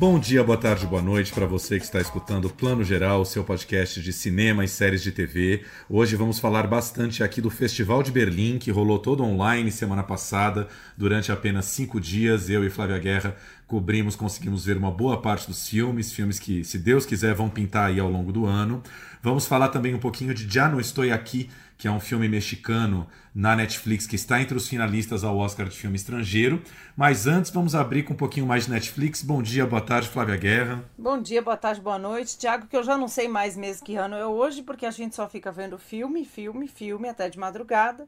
Bom dia, boa tarde, boa noite para você que está escutando o Plano Geral, seu podcast de cinema e séries de TV. Hoje vamos falar bastante aqui do Festival de Berlim, que rolou todo online semana passada, durante apenas cinco dias. Eu e Flávia Guerra cobrimos, conseguimos ver uma boa parte dos filmes, filmes que, se Deus quiser, vão pintar aí ao longo do ano. Vamos falar também um pouquinho de Já Não Estou Aqui, que é um filme mexicano na Netflix que está entre os finalistas ao Oscar de filme estrangeiro. Mas antes, vamos abrir com um pouquinho mais de Netflix. Bom dia, boa tarde, Flávia Guerra. Bom dia, boa tarde, boa noite. Tiago, que eu já não sei mais mesmo que ano é hoje, porque a gente só fica vendo filme, filme, filme até de madrugada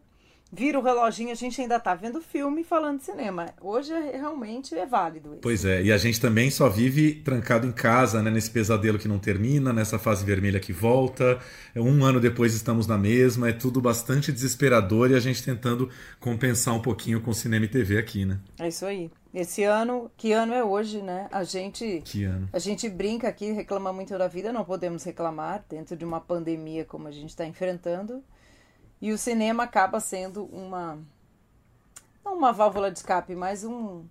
vira o reloginho, a gente ainda tá vendo filme e falando de cinema. Hoje é, realmente é válido isso. Pois é, e a gente também só vive trancado em casa, né, nesse pesadelo que não termina, nessa fase vermelha que volta. Um ano depois estamos na mesma, é tudo bastante desesperador e a gente tentando compensar um pouquinho com cinema e TV aqui, né? É isso aí. Esse ano, que ano é hoje, né? A gente, que ano? a gente brinca aqui, reclama muito da vida, não podemos reclamar dentro de uma pandemia como a gente está enfrentando. E o cinema acaba sendo uma não uma válvula de escape, mas um,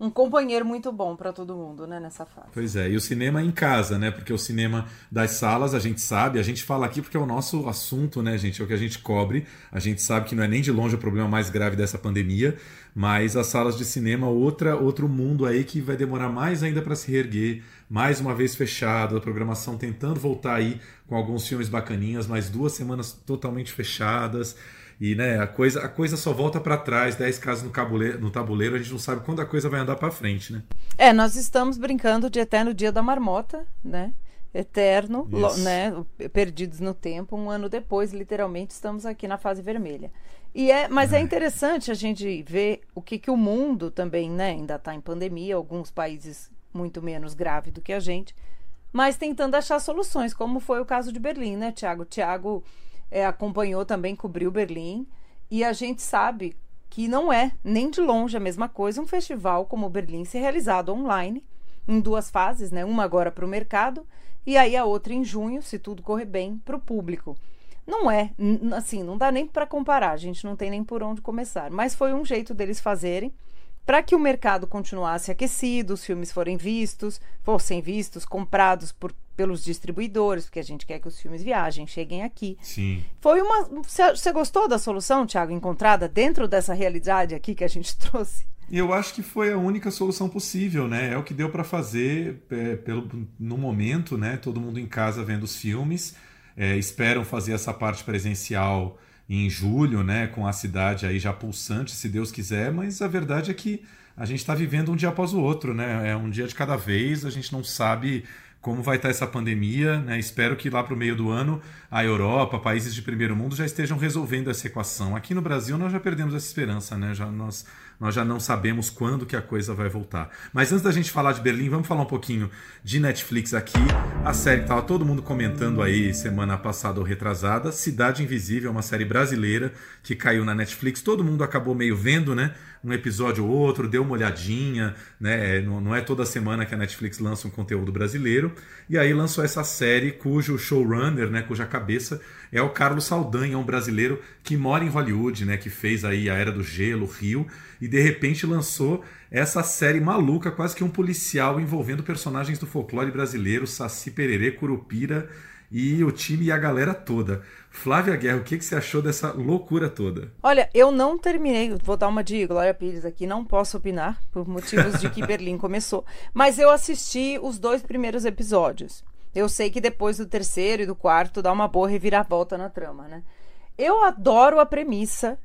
um companheiro muito bom para todo mundo, né, nessa fase. Pois é, e o cinema em casa, né? Porque o cinema das salas, a gente sabe, a gente fala aqui porque é o nosso assunto, né, gente? É o que a gente cobre. A gente sabe que não é nem de longe o problema mais grave dessa pandemia, mas as salas de cinema, outra outro mundo aí que vai demorar mais ainda para se reerguer, mais uma vez fechado, a programação tentando voltar aí com alguns filmes bacaninhas, mas duas semanas totalmente fechadas. E né, a coisa, a coisa só volta para trás, 10 casas no, cabuleiro, no tabuleiro, a gente não sabe quando a coisa vai andar para frente, né? É, nós estamos brincando de eterno dia da marmota, né? Eterno, lo, né? Perdidos no tempo, um ano depois, literalmente, estamos aqui na fase vermelha. E é, mas é, é interessante a gente ver o que, que o mundo também, né? Ainda está em pandemia, alguns países muito menos grave do que a gente, mas tentando achar soluções, como foi o caso de Berlim, né, Tiago? Tiago é, acompanhou também, cobriu Berlim, e a gente sabe que não é nem de longe a mesma coisa um festival como Berlim ser realizado online, em duas fases, né? Uma agora para o mercado e aí a outra em junho, se tudo correr bem, para o público. Não é, assim, não dá nem para comparar, a gente não tem nem por onde começar, mas foi um jeito deles fazerem para que o mercado continuasse aquecido, os filmes forem vistos, fossem vistos, comprados por, pelos distribuidores, porque a gente quer que os filmes viajem, cheguem aqui. Sim. Foi uma. Você gostou da solução, Thiago, encontrada dentro dessa realidade aqui que a gente trouxe? Eu acho que foi a única solução possível, né? É o que deu para fazer é, pelo, no momento, né? Todo mundo em casa vendo os filmes. É, esperam fazer essa parte presencial em julho, né, com a cidade aí já pulsante, se Deus quiser, mas a verdade é que a gente está vivendo um dia após o outro, né? É um dia de cada vez, a gente não sabe como vai estar tá essa pandemia, né? Espero que lá para o meio do ano a Europa, países de primeiro mundo já estejam resolvendo essa equação. Aqui no Brasil nós já perdemos essa esperança, né? Já nós nós já não sabemos quando que a coisa vai voltar. Mas antes da gente falar de Berlim, vamos falar um pouquinho de Netflix aqui. A série que todo mundo comentando aí semana passada ou retrasada, Cidade Invisível, é uma série brasileira que caiu na Netflix. Todo mundo acabou meio vendo, né? Um episódio ou outro, deu uma olhadinha, né? Não é toda semana que a Netflix lança um conteúdo brasileiro. E aí lançou essa série cujo showrunner, né, cuja cabeça é o Carlos Saldanha, um brasileiro que mora em Hollywood, né, que fez aí a Era do Gelo, Rio, e de repente lançou essa série maluca, quase que um policial envolvendo personagens do folclore brasileiro, Saci Pererê, Curupira e o time e a galera toda. Flávia Guerra, o que, que você achou dessa loucura toda? Olha, eu não terminei, vou dar uma de Glória Pires aqui, não posso opinar, por motivos de que Berlim começou, mas eu assisti os dois primeiros episódios. Eu sei que depois do terceiro e do quarto dá uma boa reviravolta na trama, né? Eu adoro a premissa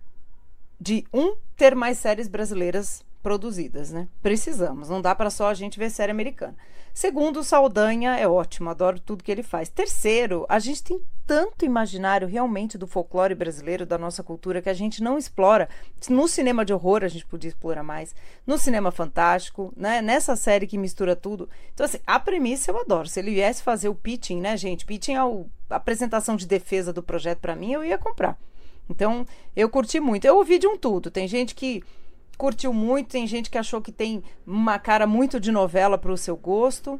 de um ter mais séries brasileiras produzidas, né? Precisamos, não dá para só a gente ver série americana. Segundo, Saldanha é ótimo, adoro tudo que ele faz. Terceiro, a gente tem tanto imaginário realmente do folclore brasileiro, da nossa cultura, que a gente não explora. No cinema de horror a gente podia explorar mais, no cinema fantástico, né? Nessa série que mistura tudo. Então, assim, a premissa eu adoro. Se ele viesse fazer o pitching, né, gente? Pitching é a apresentação de defesa do projeto para mim, eu ia comprar. Então, eu curti muito. Eu ouvi de um tudo. Tem gente que curtiu muito, tem gente que achou que tem uma cara muito de novela para o seu gosto.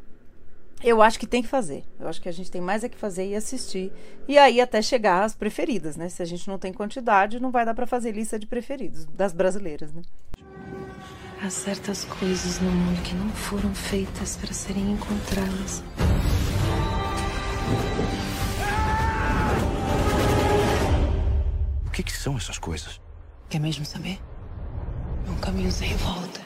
Eu acho que tem que fazer. Eu acho que a gente tem mais é que fazer e assistir. E aí até chegar às preferidas, né? Se a gente não tem quantidade, não vai dar para fazer lista de preferidos das brasileiras, né? Há certas coisas no mundo que não foram feitas para serem encontradas. O que, que são essas coisas? Quer mesmo saber? É um caminho sem volta.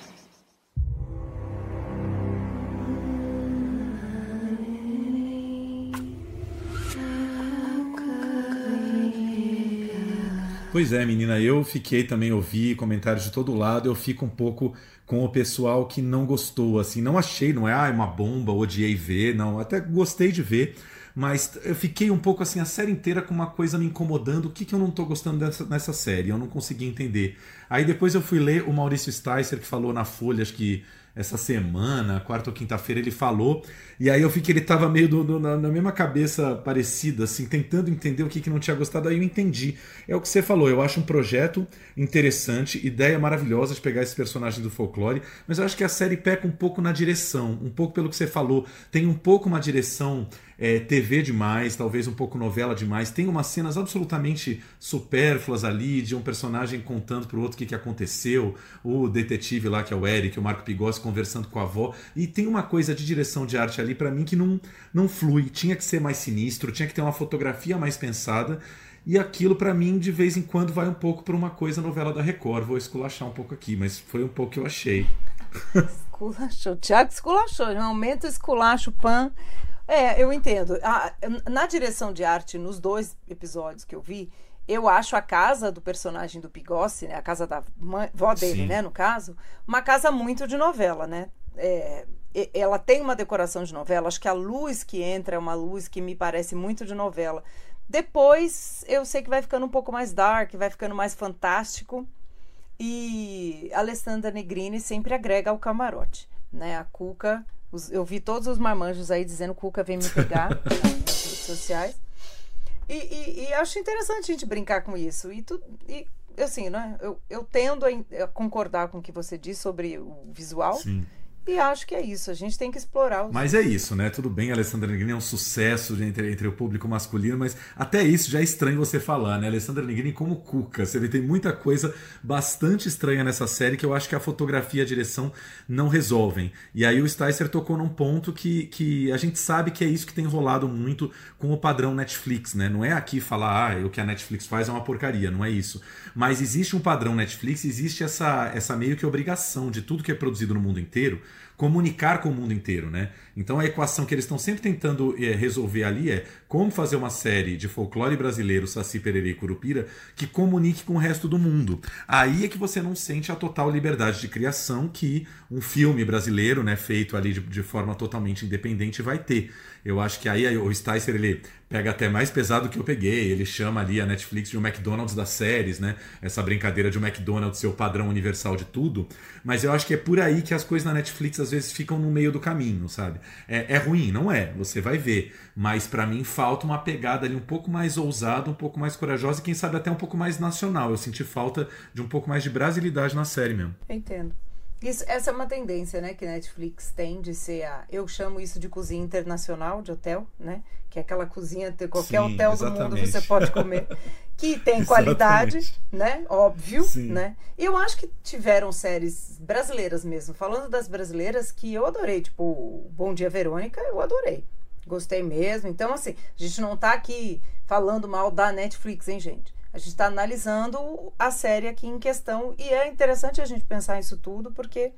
Pois é, menina, eu fiquei também, ouvi comentários de todo lado, eu fico um pouco com o pessoal que não gostou, assim, não achei, não é ah, uma bomba, odiei ver, não, até gostei de ver, mas eu fiquei um pouco assim a série inteira com uma coisa me incomodando, o que, que eu não tô gostando dessa, nessa série, eu não consegui entender. Aí depois eu fui ler o Maurício Sticer, que falou na Folha, acho que essa semana, quarta ou quinta-feira, ele falou. E aí eu vi que ele estava meio do, do, na, na, mesma cabeça parecida, assim, tentando entender o que, que não tinha gostado. Aí eu entendi. É o que você falou. Eu acho um projeto interessante, ideia maravilhosa de pegar esse personagem do folclore, mas eu acho que a série peca um pouco na direção, um pouco pelo que você falou. Tem um pouco uma direção é, TV demais, talvez um pouco novela demais. Tem umas cenas absolutamente supérfluas ali, de um personagem contando pro outro o que, que aconteceu, o detetive lá, que é o Eric, o Marco Pigossi, conversando com a avó. E tem uma coisa de direção de arte ali, para mim, que não, não flui. Tinha que ser mais sinistro, tinha que ter uma fotografia mais pensada. E aquilo, para mim, de vez em quando vai um pouco para uma coisa novela da Record. Vou esculachar um pouco aqui, mas foi um pouco que eu achei. Esculachou. Tiago esculachou. Aumenta o esculacho, pan. É, eu entendo. na direção de arte, nos dois episódios que eu vi, eu acho a casa do personagem do Pigossi, né, a casa da mãe, vó dele, Sim. né, no caso, uma casa muito de novela, né? É, ela tem uma decoração de novela. Acho que a luz que entra é uma luz que me parece muito de novela. Depois eu sei que vai ficando um pouco mais dark, vai ficando mais fantástico. E Alessandra Negrini sempre agrega ao camarote, né? A Cuca os, eu vi todos os marmanjos aí dizendo Cuca vem me pegar nas redes sociais. E, e, e, acho interessante a gente brincar com isso. E, tu, e assim, né? Eu, eu tendo a, concordar com o que você disse sobre o visual. Sim. E acho que é isso, a gente tem que explorar. Os... Mas é isso, né? Tudo bem, Alessandra Negrini é um sucesso entre, entre o público masculino, mas até isso já é estranho você falar, né? Alessandra Negrini como Cuca. Você vê, tem muita coisa bastante estranha nessa série que eu acho que a fotografia e a direção não resolvem. E aí o Sticer tocou num ponto que, que a gente sabe que é isso que tem rolado muito com o padrão Netflix, né? Não é aqui falar, ah, o que a Netflix faz é uma porcaria, não é isso. Mas existe um padrão Netflix, existe essa, essa meio que obrigação de tudo que é produzido no mundo inteiro comunicar com o mundo inteiro, né? Então a equação que eles estão sempre tentando é, resolver ali é como fazer uma série de folclore brasileiro, Saci Pererê e Curupira, que comunique com o resto do mundo. Aí é que você não sente a total liberdade de criação que um filme brasileiro, né, feito ali de, de forma totalmente independente, vai ter. Eu acho que aí o Sticer ele pega até mais pesado que eu peguei. Ele chama ali a Netflix de um McDonald's das séries, né? Essa brincadeira de um McDonald's ser o padrão universal de tudo. Mas eu acho que é por aí que as coisas na Netflix às vezes ficam no meio do caminho, sabe? É, é ruim, não é? Você vai ver. Mas para mim falta uma pegada ali um pouco mais ousada, um pouco mais corajosa e quem sabe até um pouco mais nacional. Eu senti falta de um pouco mais de brasilidade na série mesmo. Entendo. Isso, essa é uma tendência, né, que Netflix tem de ser a. Eu chamo isso de cozinha internacional de hotel, né? Que é aquela cozinha de qualquer Sim, hotel exatamente. do mundo você pode comer. Que tem qualidade, né? Óbvio, Sim. né? Eu acho que tiveram séries brasileiras mesmo, falando das brasileiras, que eu adorei. Tipo, Bom Dia Verônica, eu adorei. Gostei mesmo. Então, assim, a gente não tá aqui falando mal da Netflix, hein, gente? A gente está analisando a série aqui em questão e é interessante a gente pensar isso tudo porque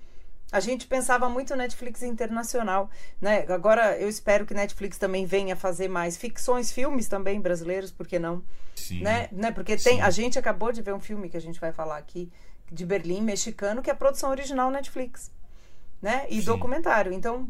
a gente pensava muito Netflix internacional, né? Agora eu espero que Netflix também venha fazer mais ficções, filmes também brasileiros, por que não? Sim. Né? né? Porque tem, Sim. a gente acabou de ver um filme que a gente vai falar aqui de Berlim, mexicano, que é produção original Netflix, né? E Sim. documentário. Então,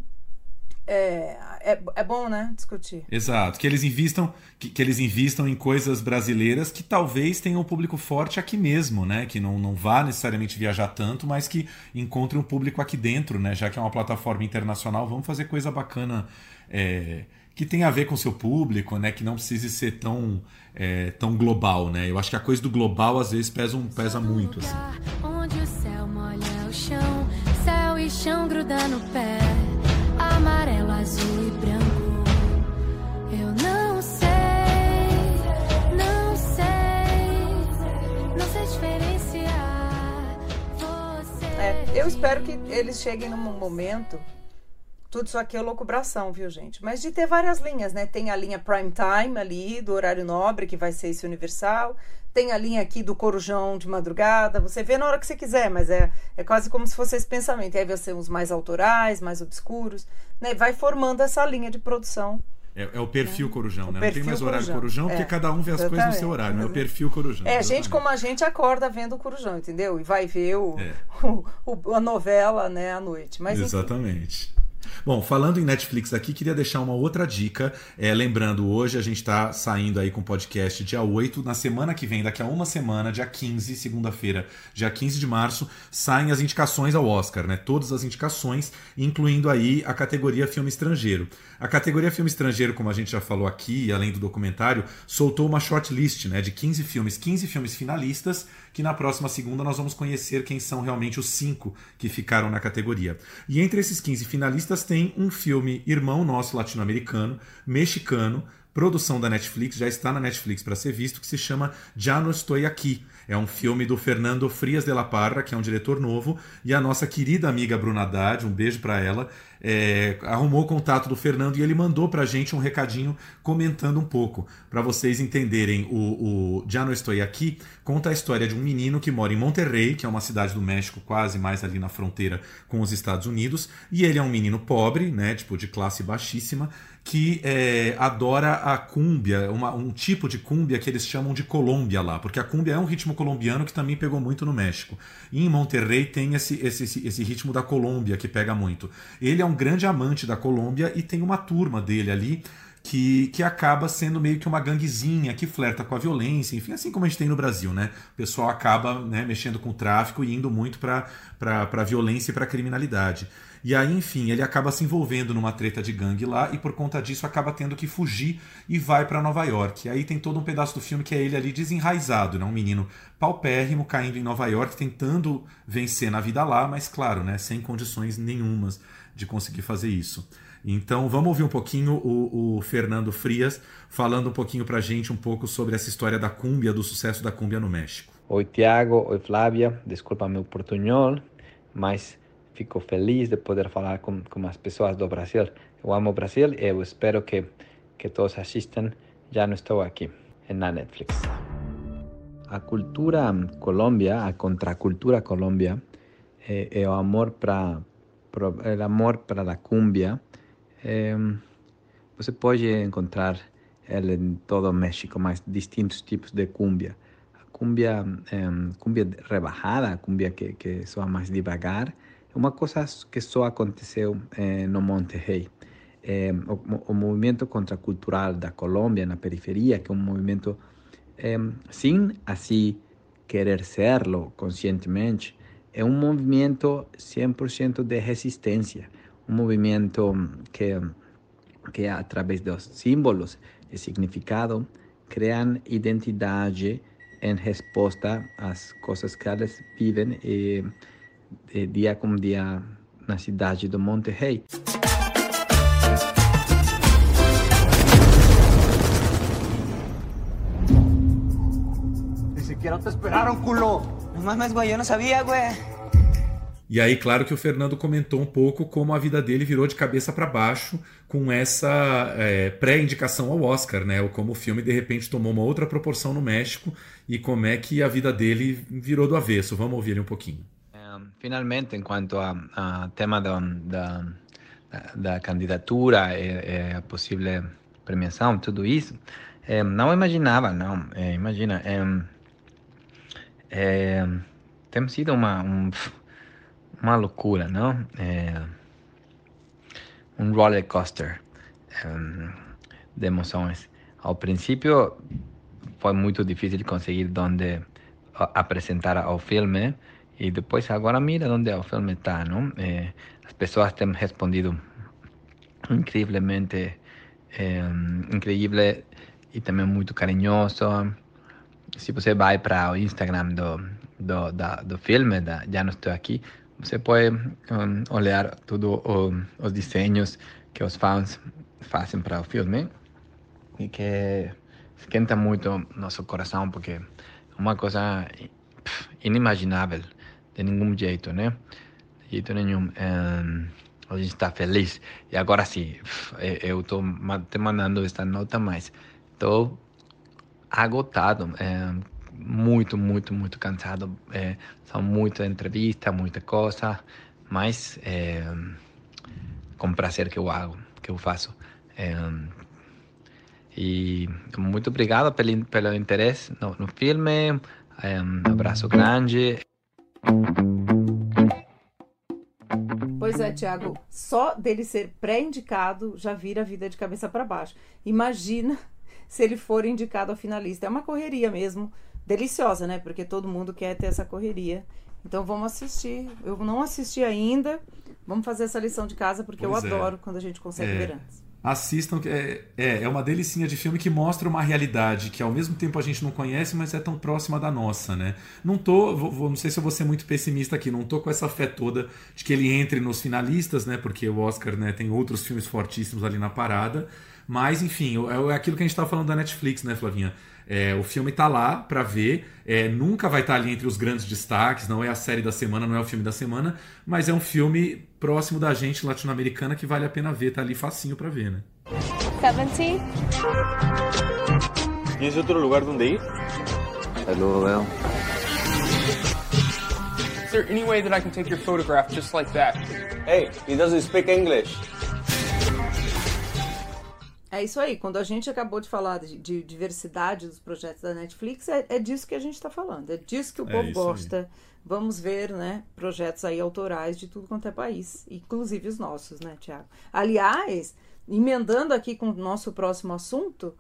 é, é, é bom, né, discutir. Exato, que eles invistam que, que, eles invistam em coisas brasileiras que talvez tenham um público forte aqui mesmo, né, que não, não vá necessariamente viajar tanto, mas que encontre um público aqui dentro, né, já que é uma plataforma internacional, vamos fazer coisa bacana é, que tenha a ver com o seu público, né, que não precise ser tão é, tão global, né. Eu acho que a coisa do global às vezes pesa, um, pesa muito, assim. Onde o céu molha o chão, céu e chão gruda no pé amarelo, azul e branco. Eu não sei, não sei, não sei diferenciar você. É, eu espero que eles cheguem num momento. Tudo isso aqui é loucubração, viu, gente? Mas de ter várias linhas, né? Tem a linha prime time ali, do horário nobre, que vai ser esse universal. Tem a linha aqui do corujão de madrugada. Você vê na hora que você quiser, mas é, é quase como se fosse esse pensamento. E aí vai ser os mais autorais, mais obscuros. Né? Vai formando essa linha de produção. É, é o perfil né? corujão, o né? Não tem mais horário corujão, corujão porque é, cada um vê as exatamente. coisas no seu horário, é o perfil corujão. É, exatamente. gente como a gente acorda vendo o corujão, entendeu? E vai ver o, é. o, o, a novela né, à noite. Mas, Exatamente. Enfim. Bom, falando em Netflix aqui, queria deixar uma outra dica. É, lembrando, hoje a gente está saindo aí com o podcast dia 8. Na semana que vem, daqui a uma semana, dia 15, segunda-feira, dia 15 de março, saem as indicações ao Oscar, né? Todas as indicações, incluindo aí a categoria filme estrangeiro. A categoria filme estrangeiro, como a gente já falou aqui, além do documentário, soltou uma shortlist né, de 15 filmes, 15 filmes finalistas, que na próxima segunda nós vamos conhecer quem são realmente os cinco que ficaram na categoria. E entre esses 15 finalistas tem um filme irmão nosso latino-americano, mexicano, produção da Netflix, já está na Netflix para ser visto, que se chama Já No Estou Aqui. É um filme do Fernando Frias de la Parra, que é um diretor novo, e a nossa querida amiga Bruna Haddad, um beijo para ela, é, arrumou o contato do Fernando e ele mandou para a gente um recadinho comentando um pouco, para vocês entenderem. O, o Já Não Estou Aqui conta a história de um menino que mora em Monterrey, que é uma cidade do México quase mais ali na fronteira com os Estados Unidos, e ele é um menino pobre, né, tipo de classe baixíssima, que é, adora a cúmbia, uma, um tipo de cúmbia que eles chamam de Colômbia lá, porque a cúmbia é um ritmo colombiano que também pegou muito no México. E em Monterrey tem esse, esse, esse ritmo da Colômbia que pega muito. Ele é um grande amante da Colômbia e tem uma turma dele ali que, que acaba sendo meio que uma ganguezinha que flerta com a violência, enfim, assim como a gente tem no Brasil, né? O pessoal acaba né, mexendo com o tráfico e indo muito para a violência e para a criminalidade. E aí, enfim, ele acaba se envolvendo numa treta de gangue lá e por conta disso acaba tendo que fugir e vai para Nova York. E aí tem todo um pedaço do filme que é ele ali desenraizado, né? Um menino paupérrimo caindo em Nova York, tentando vencer na vida lá, mas claro, né? Sem condições nenhumas de conseguir fazer isso. Então vamos ouvir um pouquinho o, o, Fernando Frias falando um pouquinho pra gente um pouco sobre essa história da cúmbia, do sucesso da cúmbia no México. Oi Tiago, oi Flávia, desculpa meu portunhol, mas fico feliz de poder falar com, com as pessoas do Brasil. Eu amo o Brasil e eu espero que, que todos assistam. Já não estou aqui, na Netflix. A cultura Colômbia, a contracultura Colômbia, é, é o amor para o amor para a cumbia. É, você pode encontrar ela em todo o México, mas distintos tipos de cumbia. A cumbia, é, cumbia rebajada, a cumbia que, que soa mais devagar, uma coisa que só aconteceu eh, no Monterrey. Eh, o, o, movimento contracultural da Colômbia na periferia, que é um movimento eh, sem assim querer serlo conscientemente, é um movimento 100% de resistência, um movimento que, que através dos símbolos e significado criam identidade em resposta às coisas que eles vivem e de dia com dia na cidade do Monte Rei. Ni siquiera te esperaron, culo. Güey, yo no sabía, güey. E aí, claro que o Fernando comentou um pouco como a vida dele virou de cabeça para baixo com essa é, pré-indicação ao Oscar, né? Ou como o filme de repente tomou uma outra proporção no México e como é que a vida dele virou do avesso. Vamos ouvir ele um pouquinho. finalmente, en cuanto a, tema de, la candidatura y, posible premiación, todo eso, eh, no imaginaba, no, eh, imagina, eh, eh tem sido una, una locura, ¿no? Eh, un roller coaster de emociones. Al principio fue muy difícil conseguir donde a, presentar al filme, y después ahora mira dónde el filme está, ¿no? Eh, las personas han respondido increíblemente, eh, increíble y también muy cariñoso. Si usted va para el Instagram do, do, da, do filme, da, Ya No Estoy Aquí, você pode um, olhar todos os desenhos que os fãs fazem para o filme e que esquenta muito nosso coração porque é uma coisa inimaginável de nenhum jeito, né? de jeito nenhum. Um, a gente está feliz. E agora sim, eu estou te mandando esta nota, mas estou agotado. É, muito, muito, muito cansado. É, são muitas entrevistas, muita coisa, mas é, com prazer que eu hago, que eu faço. E muito obrigado pelo, pelo interesse no, no filme. Um abraço grande. Pois é, Tiago, só dele ser pré-indicado já vira a vida de cabeça para baixo. Imagina se ele for indicado a finalista. É uma correria mesmo, deliciosa, né? Porque todo mundo quer ter essa correria. Então vamos assistir. Eu não assisti ainda. Vamos fazer essa lição de casa porque pois eu é. adoro quando a gente consegue é. ver antes assistam. É, é, é uma delicinha de filme que mostra uma realidade que ao mesmo tempo a gente não conhece, mas é tão próxima da nossa, né? Não tô, vou, vou, não sei se eu vou ser muito pessimista aqui, não tô com essa fé toda de que ele entre nos finalistas, né? Porque o Oscar né, tem outros filmes fortíssimos ali na parada. Mas, enfim, é, aquilo que a gente estava falando da Netflix, né, Flavinha? É, o filme está lá para ver, é, nunca vai estar tá ali entre os grandes destaques, não é a série da semana, não é o filme da semana, mas é um filme próximo da gente latino-americana que vale a pena ver, tá ali facinho para ver, né? 70. ¿Tienes outro lugar onde ir? Hello, well. Is there any way that I can take your photograph just like that? Hey, he doesn't speak English. É isso aí. Quando a gente acabou de falar de, de diversidade dos projetos da Netflix, é, é disso que a gente está falando. É disso que o é povo gosta. Aí. Vamos ver, né, projetos aí autorais de tudo quanto é país, inclusive os nossos, né, Tiago? Aliás, emendando aqui com o nosso próximo assunto,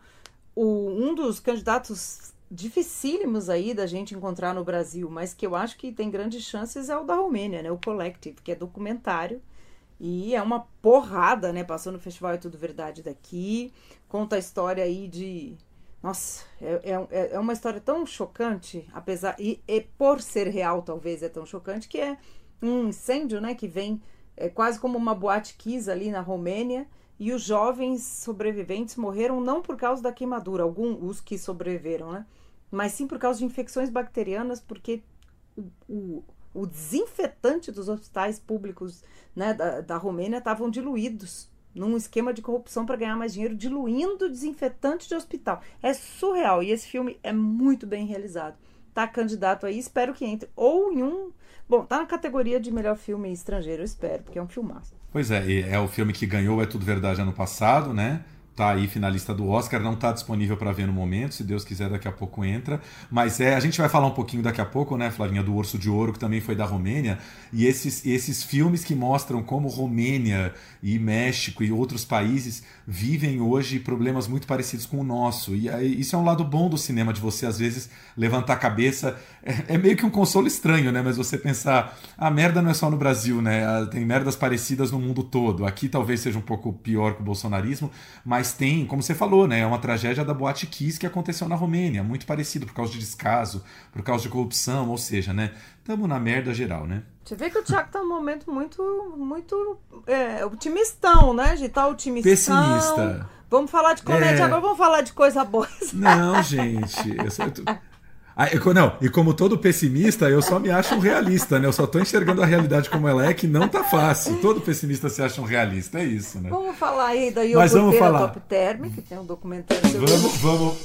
o, um dos candidatos dificílimos aí da gente encontrar no Brasil, mas que eu acho que tem grandes chances é o da Romênia, né, o Collective, que é documentário e é uma porrada, né? Passou no Festival É Tudo Verdade daqui. Conta a história aí de. Nossa, é, é, é uma história tão chocante, apesar. E, e, por ser real, talvez, é tão chocante, que é um incêndio, né? Que vem é quase como uma boate kiss ali na Romênia. E os jovens sobreviventes morreram não por causa da queimadura, alguns os que sobreviveram, né? Mas sim por causa de infecções bacterianas, porque o, o o desinfetante dos hospitais públicos né, da, da Romênia estavam diluídos num esquema de corrupção para ganhar mais dinheiro, diluindo desinfetante de hospital. É surreal e esse filme é muito bem realizado. Tá candidato aí, espero que entre. Ou em um. Bom, tá na categoria de melhor filme estrangeiro, espero, porque é um filmaço. Pois é, é o filme que ganhou É Tudo Verdade ano passado, né? Tá aí finalista do Oscar, não está disponível para ver no momento, se Deus quiser daqui a pouco entra, mas é, a gente vai falar um pouquinho daqui a pouco, né, Flavinha, do Urso de Ouro, que também foi da Romênia, e esses, esses filmes que mostram como Romênia e México e outros países vivem hoje problemas muito parecidos com o nosso, e aí, isso é um lado bom do cinema, de você às vezes levantar a cabeça, é, é meio que um consolo estranho, né, mas você pensar, a merda não é só no Brasil, né, tem merdas parecidas no mundo todo, aqui talvez seja um pouco pior que o bolsonarismo, mas mas tem, como você falou, né, é uma tragédia da Boate Kiss que aconteceu na Romênia, muito parecido por causa de descaso, por causa de corrupção, ou seja, né, estamos na merda geral, né? Você vê que o Thiago tá num momento muito, muito é, otimistão, né? De tá otimistão. Pessimista. Vamos falar de comédia, é... agora vamos falar de coisa boa. Não, gente. Eu sou... Ah, não, e como todo pessimista, eu só me acho um realista, né? Eu só tô enxergando a realidade como ela é, que não tá fácil. Todo pessimista se acha um realista, é isso, né? Vamos falar aí da Iogurteira Top Term, que tem um documentário sobre Vamos, vamos.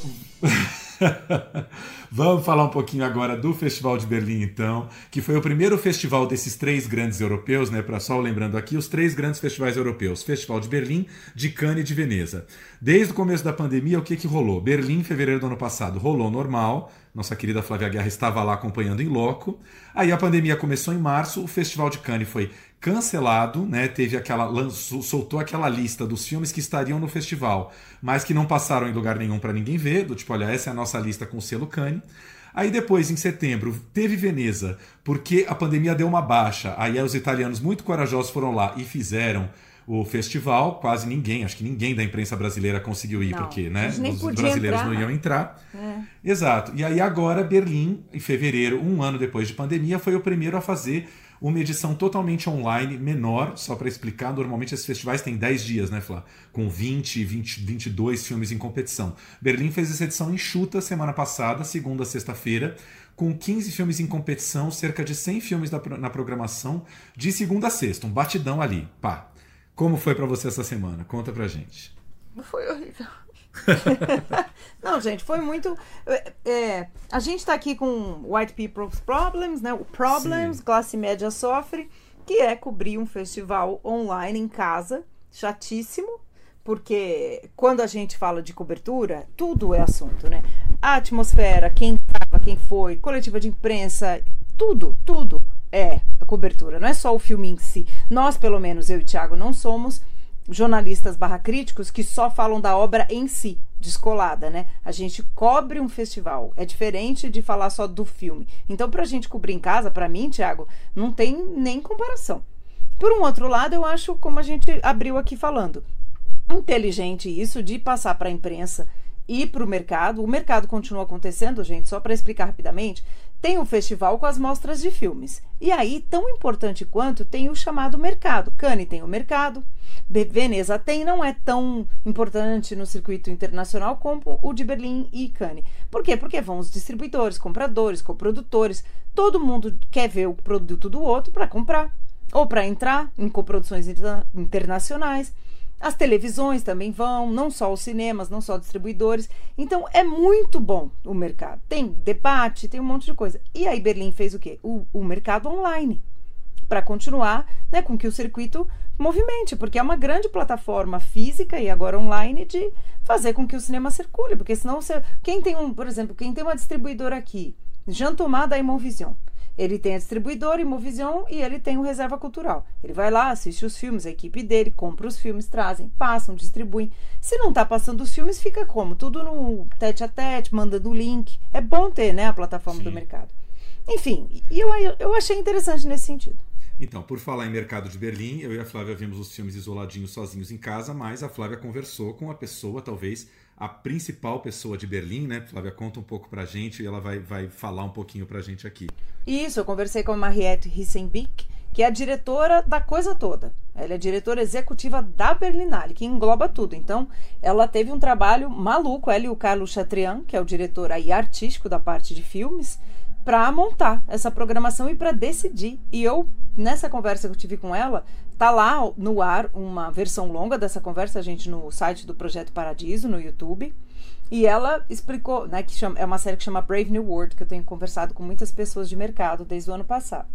Vamos falar um pouquinho agora do Festival de Berlim, então, que foi o primeiro festival desses três grandes europeus, né? Para só lembrando aqui, os três grandes festivais europeus: Festival de Berlim, de Cannes e de Veneza. Desde o começo da pandemia, o que, que rolou? Berlim, em fevereiro do ano passado, rolou normal. Nossa querida Flávia Guerra estava lá acompanhando em loco. Aí a pandemia começou em março, o Festival de Cannes foi cancelado, né? Teve aquela lançou, soltou aquela lista dos filmes que estariam no festival, mas que não passaram em lugar nenhum para ninguém ver, do tipo, olha, essa é a nossa lista com o selo Cannes. Aí depois, em setembro, teve Veneza, porque a pandemia deu uma baixa. Aí os italianos muito corajosos foram lá e fizeram o festival. Quase ninguém, acho que ninguém da imprensa brasileira conseguiu ir, não, porque né, os brasileiros entrar. não iam entrar. É. Exato. E aí agora Berlim, em fevereiro, um ano depois de pandemia, foi o primeiro a fazer uma edição totalmente online, menor, só para explicar. Normalmente esses festivais têm 10 dias, né, Flá? Com 20, 20, 22 filmes em competição. Berlim fez essa edição enxuta semana passada, segunda a sexta-feira, com 15 filmes em competição, cerca de 100 filmes na programação, de segunda a sexta. Um batidão ali, pá. Como foi para você essa semana? Conta pra gente. Foi horrível. Não, gente, foi muito. É, é, a gente está aqui com White People's Problems, né? O Problems, Sim. classe média sofre, que é cobrir um festival online em casa, chatíssimo, porque quando a gente fala de cobertura, tudo é assunto, né? A atmosfera, quem estava, quem foi, coletiva de imprensa, tudo, tudo é a cobertura, não é só o filme em si. Nós, pelo menos, eu e Thiago, não somos jornalistas barra críticos que só falam da obra em si, descolada, né? A gente cobre um festival, é diferente de falar só do filme. Então, pra gente cobrir em casa, para mim, Thiago, não tem nem comparação. Por um outro lado, eu acho, como a gente abriu aqui falando, inteligente isso de passar para a imprensa e para o mercado. O mercado continua acontecendo, gente, só para explicar rapidamente tem o festival com as mostras de filmes. E aí, tão importante quanto, tem o chamado mercado. Cannes tem o mercado, Veneza tem, não é tão importante no circuito internacional como o de Berlim e Cannes. Por quê? Porque vão os distribuidores, compradores, coprodutores, todo mundo quer ver o produto do outro para comprar ou para entrar em coproduções internacionais. As televisões também vão, não só os cinemas, não só distribuidores. Então é muito bom o mercado. Tem debate, tem um monte de coisa. E aí Berlim fez o quê? O, o mercado online. Para continuar né, com que o circuito movimente, porque é uma grande plataforma física e agora online de fazer com que o cinema circule. Porque senão você. Quem tem um, por exemplo, quem tem uma distribuidora aqui, Jean da Imovision ele tem a distribuidora Imovision e ele tem o Reserva Cultural. Ele vai lá, assiste os filmes, a equipe dele compra os filmes, trazem, passam, distribuem. Se não está passando os filmes, fica como? Tudo no tete a tete, mandando o link. É bom ter né, a plataforma Sim. do mercado. Enfim, e eu, eu achei interessante nesse sentido. Então, por falar em mercado de Berlim, eu e a Flávia vimos os filmes isoladinhos sozinhos em casa, mas a Flávia conversou com a pessoa, talvez a principal pessoa de Berlim, né? Flávia, conta um pouco pra gente e ela vai, vai falar um pouquinho pra gente aqui. Isso, eu conversei com a Mariette Rissenbeck, que é a diretora da coisa toda. Ela é diretora executiva da Berlinale, que engloba tudo. Então, ela teve um trabalho maluco, ela e o Carlos Chatrian, que é o diretor aí artístico da parte de filmes, para montar essa programação e para decidir. E eu, nessa conversa que eu tive com ela, tá lá no ar uma versão longa dessa conversa, a gente, no site do Projeto Paradiso, no YouTube. E ela explicou, né, que chama, é uma série que chama Brave New World, que eu tenho conversado com muitas pessoas de mercado desde o ano passado.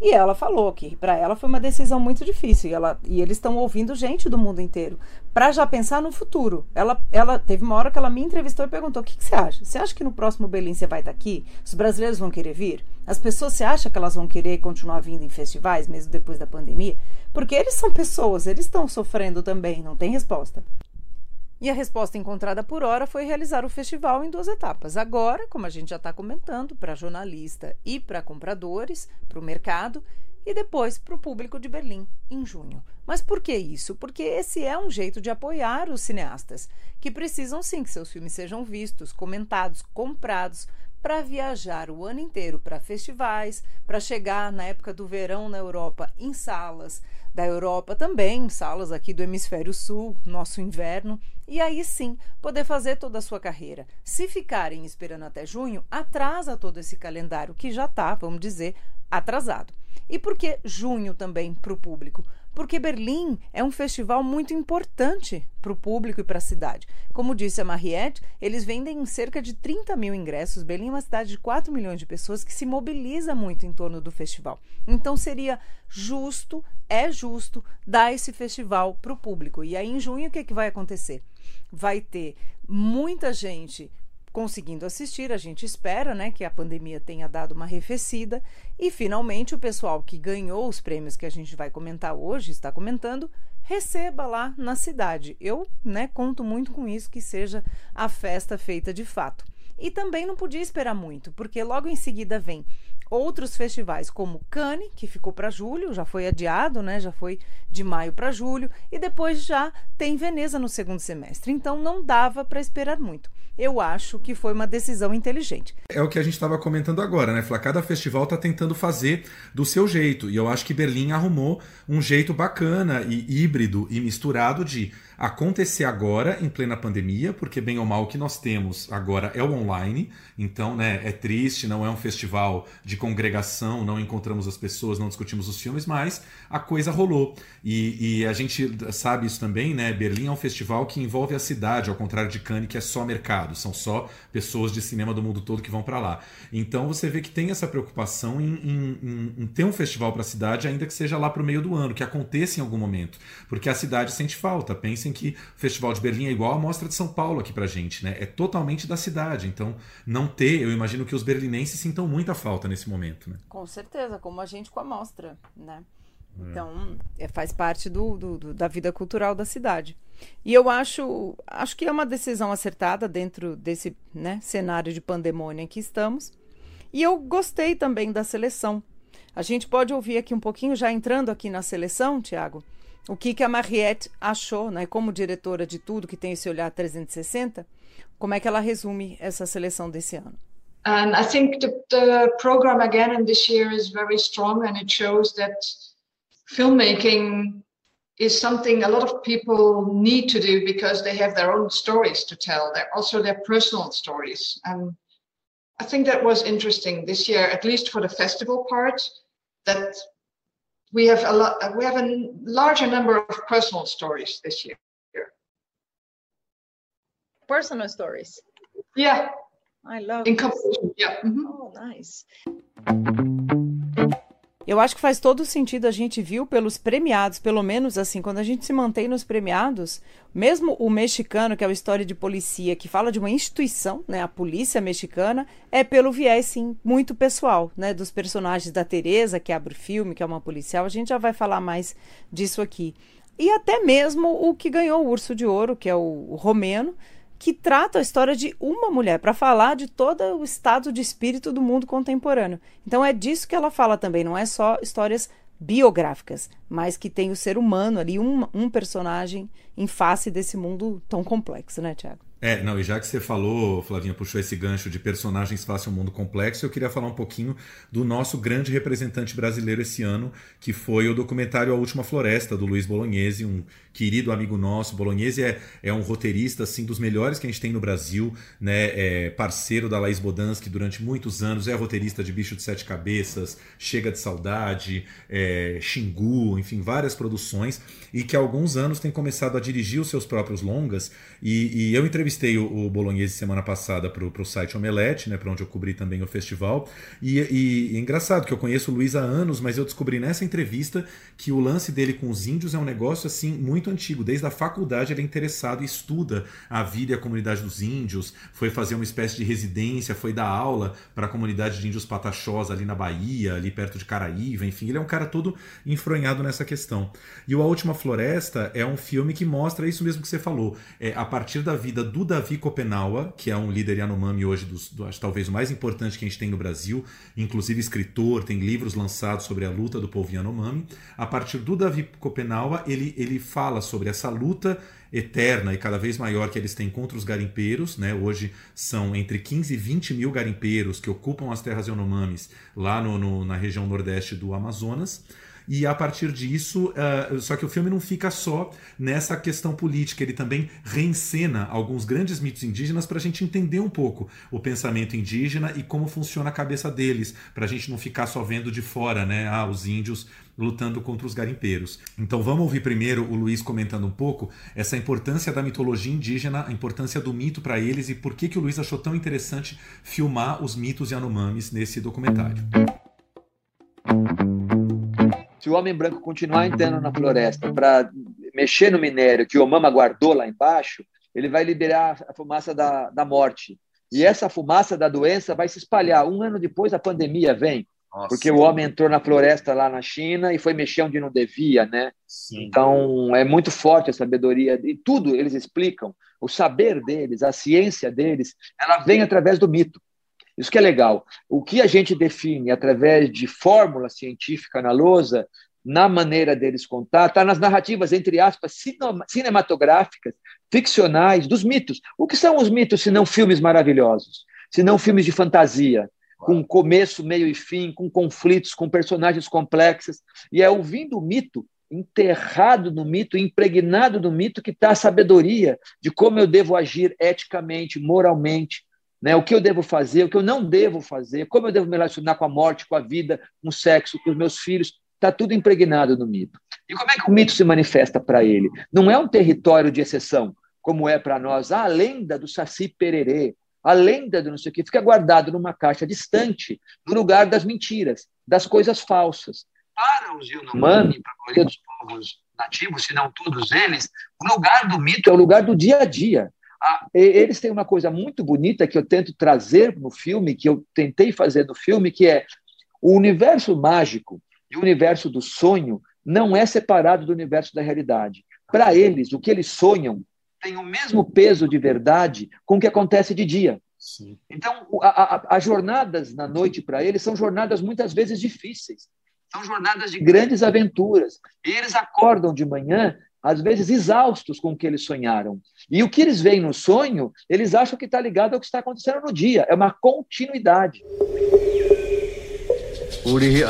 E ela falou que para ela foi uma decisão muito difícil. E, ela, e eles estão ouvindo gente do mundo inteiro para já pensar no futuro. Ela, ela teve uma hora que ela me entrevistou e perguntou: o que, que você acha? Você acha que no próximo Berlim você vai estar tá aqui? Os brasileiros vão querer vir? As pessoas, você acha que elas vão querer continuar vindo em festivais, mesmo depois da pandemia? Porque eles são pessoas, eles estão sofrendo também, não tem resposta. E a resposta encontrada por hora foi realizar o festival em duas etapas. Agora, como a gente já está comentando, para jornalista e para compradores, para o mercado, e depois para o público de Berlim, em junho. Mas por que isso? Porque esse é um jeito de apoiar os cineastas, que precisam sim que seus filmes sejam vistos, comentados, comprados, para viajar o ano inteiro para festivais, para chegar na época do verão na Europa em salas da Europa também, salas aqui do hemisfério sul, nosso inverno, e aí sim poder fazer toda a sua carreira. Se ficarem esperando até junho, atrasa todo esse calendário que já está, vamos dizer, atrasado. E por que junho também para o público? Porque Berlim é um festival muito importante para o público e para a cidade. Como disse a Mariette, eles vendem cerca de 30 mil ingressos. Berlim é uma cidade de 4 milhões de pessoas que se mobiliza muito em torno do festival. Então seria justo, é justo, dar esse festival para o público. E aí em junho o que, é que vai acontecer? Vai ter muita gente conseguindo assistir. A gente espera né, que a pandemia tenha dado uma arrefecida. E, finalmente, o pessoal que ganhou os prêmios que a gente vai comentar hoje, está comentando, receba lá na cidade. Eu né, conto muito com isso, que seja a festa feita de fato. E também não podia esperar muito, porque logo em seguida vem outros festivais como Cannes, que ficou para julho, já foi adiado, né? Já foi de maio para julho e depois já tem Veneza no segundo semestre. Então não dava para esperar muito. Eu acho que foi uma decisão inteligente. É o que a gente estava comentando agora, né? Cada festival está tentando fazer do seu jeito. E eu acho que Berlim arrumou um jeito bacana e híbrido e misturado de acontecer agora, em plena pandemia, porque bem ou mal o que nós temos agora é o online, então né, é triste, não é um festival de congregação, não encontramos as pessoas, não discutimos os filmes, mas a coisa rolou. E, e a gente sabe isso também, né? Berlim é um festival que envolve a cidade, ao contrário de Cannes, que é só mercado, são só pessoas de cinema do mundo todo que vão para lá. Então você vê que tem essa preocupação em, em, em, ter um festival para a cidade, ainda que seja lá para o meio do ano, que aconteça em algum momento, porque a cidade sente falta. Pense pensem que o Festival de Berlim é igual a Mostra de São Paulo aqui pra gente, né? É totalmente da cidade. Então, não ter, eu imagino que os berlinenses sintam muita falta nesse momento, né? Com certeza, como a gente com a mostra, né? É. Então, é, faz parte do, do, do, da vida cultural da cidade. E eu acho, acho que é uma decisão acertada dentro desse né, cenário de pandemônia em que estamos. E eu gostei também da seleção. A gente pode ouvir aqui um pouquinho, já entrando aqui na seleção, Tiago, o que, que a Mariette achou, né, como diretora de tudo, que tem esse olhar 360, como é que ela resume essa seleção desse ano? And I think the, the program again in this year is very strong and it shows that filmmaking is something a lot of people need to do because they have their own stories to tell, they're also their personal stories. And I think that was interesting this year, at least for the festival part, that we have a lot we have a larger number of personal stories this year. Personal stories? Yeah. I love in competition yeah. Mm -hmm. oh nice Eu acho que faz todo sentido, a gente viu pelos premiados, pelo menos assim, quando a gente se mantém nos premiados, mesmo o mexicano, que é uma história de policia, que fala de uma instituição, né, a polícia mexicana, é pelo viés, sim, muito pessoal, né, dos personagens da Teresa, que abre o filme, que é uma policial, a gente já vai falar mais disso aqui. E até mesmo o que ganhou o Urso de Ouro, que é o, o Romeno, que trata a história de uma mulher, para falar de todo o estado de espírito do mundo contemporâneo. Então é disso que ela fala também, não é só histórias biográficas, mas que tem o ser humano ali, um, um personagem em face desse mundo tão complexo, né, Tiago? É, não, e já que você falou, Flavinha puxou esse gancho de personagens face ao mundo complexo, eu queria falar um pouquinho do nosso grande representante brasileiro esse ano, que foi o documentário A Última Floresta, do Luiz Bolognese, um querido amigo nosso. Bolognese é, é um roteirista, assim, dos melhores que a gente tem no Brasil, né? É parceiro da Laís Bodansky durante muitos anos, é roteirista de Bicho de Sete Cabeças, Chega de Saudade, é, Xingu, enfim, várias produções, e que há alguns anos tem começado a dirigir os seus próprios longas, e, e eu entrevistei o, o Bolognese semana passada para o site Omelete, né, para onde eu cobri também o festival. E, e, e, é engraçado que eu conheço o Luiz há anos, mas eu descobri nessa entrevista que o lance dele com os índios é um negócio assim muito antigo. Desde a faculdade ele é interessado e estuda a vida e a comunidade dos índios. Foi fazer uma espécie de residência, foi dar aula para a comunidade de índios pataxós ali na Bahia, ali perto de Caraíva. Enfim, ele é um cara todo enfronhado nessa questão. E o A Última Floresta é um filme que mostra isso mesmo que você falou. É, a partir da vida do Davi Kopenawa, que é um líder Yanomami hoje, dos, do, acho, talvez o mais importante que a gente tem no Brasil, inclusive escritor, tem livros lançados sobre a luta do povo Yanomami. A partir do Davi Kopenawa, ele, ele fala sobre essa luta eterna e cada vez maior que eles têm contra os garimpeiros. Né? Hoje são entre 15 e 20 mil garimpeiros que ocupam as terras Yanomamis lá no, no, na região nordeste do Amazonas. E a partir disso, uh, só que o filme não fica só nessa questão política, ele também reencena alguns grandes mitos indígenas para a gente entender um pouco o pensamento indígena e como funciona a cabeça deles, para a gente não ficar só vendo de fora, né? Ah, os índios lutando contra os garimpeiros. Então vamos ouvir primeiro o Luiz comentando um pouco essa importância da mitologia indígena, a importância do mito para eles e por que, que o Luiz achou tão interessante filmar os mitos Yanomamis nesse documentário se o homem branco continuar entrando na floresta para mexer no minério que o Mama guardou lá embaixo, ele vai liberar a fumaça da, da morte. E essa fumaça da doença vai se espalhar. Um ano depois a pandemia vem, Nossa. porque o homem entrou na floresta lá na China e foi mexer onde não devia, né? Sim. Então é muito forte a sabedoria e tudo eles explicam. O saber deles, a ciência deles, ela vem através do mito. Isso que é legal. O que a gente define através de fórmula científica na lousa, na maneira deles contar, está nas narrativas, entre aspas, cinematográficas, ficcionais, dos mitos. O que são os mitos se não filmes maravilhosos? Se não filmes de fantasia, com começo, meio e fim, com conflitos, com personagens complexos. E é ouvindo o mito, enterrado no mito, impregnado no mito, que está a sabedoria de como eu devo agir eticamente, moralmente, né? o que eu devo fazer, o que eu não devo fazer, como eu devo me relacionar com a morte, com a vida, com o sexo, com os meus filhos. Está tudo impregnado no mito. E como é que o mito se manifesta para ele? Não é um território de exceção, como é para nós a lenda do Saci Pererê, a lenda do não sei o que, fica guardado numa caixa distante, no lugar das mentiras, das coisas falsas. Para os Yanomami, para a maioria dos povos nativos, se não todos eles, o lugar do mito é o lugar do dia a dia. Eles têm uma coisa muito bonita que eu tento trazer no filme, que eu tentei fazer no filme, que é o universo mágico e o universo do sonho não é separado do universo da realidade. Para eles, o que eles sonham tem o mesmo peso de verdade com o que acontece de dia. Sim. Então, as jornadas na noite para eles são jornadas muitas vezes difíceis, são jornadas de grandes aventuras. E eles acordam de manhã, às vezes exaustos com o que eles sonharam. E o que eles veem no sonho, eles acham que está ligado ao que está acontecendo no dia. É uma continuidade. Uri,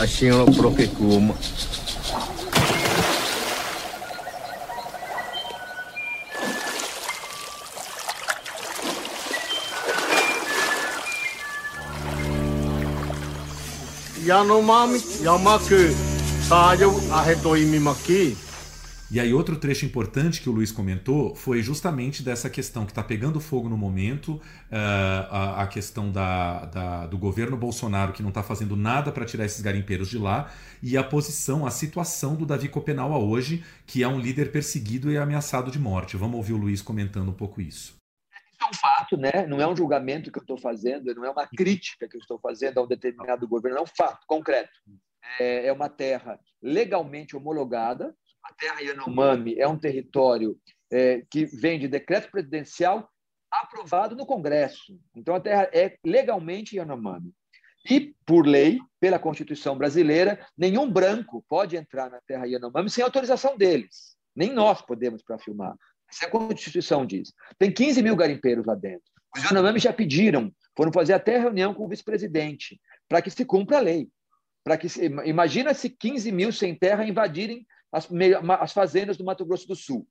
Yanomami Yamaku Tayo Arretoimimaki. E aí, outro trecho importante que o Luiz comentou foi justamente dessa questão que está pegando fogo no momento, uh, a, a, questão da, da, do governo Bolsonaro que não está fazendo nada para tirar esses garimpeiros de lá, e a posição, a situação do Davi Copenaua hoje, que é um líder perseguido e ameaçado de morte. Vamos ouvir o Luiz comentando um pouco isso é um fato, né? não é um julgamento que eu estou fazendo, não é uma crítica que eu estou fazendo a um determinado governo, é um fato concreto. É, é uma terra legalmente homologada, a terra Yanomami é um território é, que vem de decreto presidencial aprovado no Congresso. Então, a terra é legalmente Yanomami. E, por lei, pela Constituição brasileira, nenhum branco pode entrar na terra Yanomami sem autorização deles. Nem nós podemos para filmar. Isso é a Constituição diz. Tem 15 mil garimpeiros lá dentro. Os Yanomami já pediram, foram fazer até reunião com o vice-presidente, para que se cumpra a lei. Para que se, imagina se 15 mil sem terra invadirem as, as fazendas do Mato Grosso do Sul.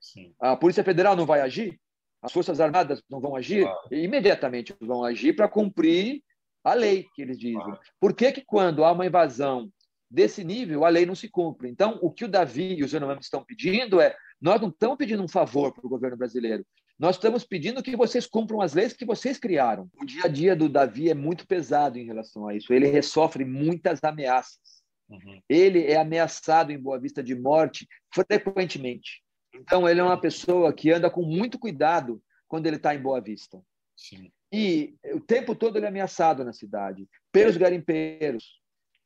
Sim. A Polícia Federal não vai agir? As Forças Armadas não vão agir? Ah. Imediatamente vão agir para cumprir a lei que eles dizem. Ah. Por que, que quando há uma invasão desse nível, a lei não se cumpre? Então, o que o Davi e os Yanomami estão pedindo é nós não estamos pedindo um favor para o governo brasileiro. Nós estamos pedindo que vocês cumpram as leis que vocês criaram. O dia a dia do Davi é muito pesado em relação a isso. Ele sofre muitas ameaças. Uhum. Ele é ameaçado em Boa Vista de morte frequentemente. Então, ele é uma pessoa que anda com muito cuidado quando ele está em Boa Vista. Sim. E o tempo todo ele é ameaçado na cidade pelos garimpeiros,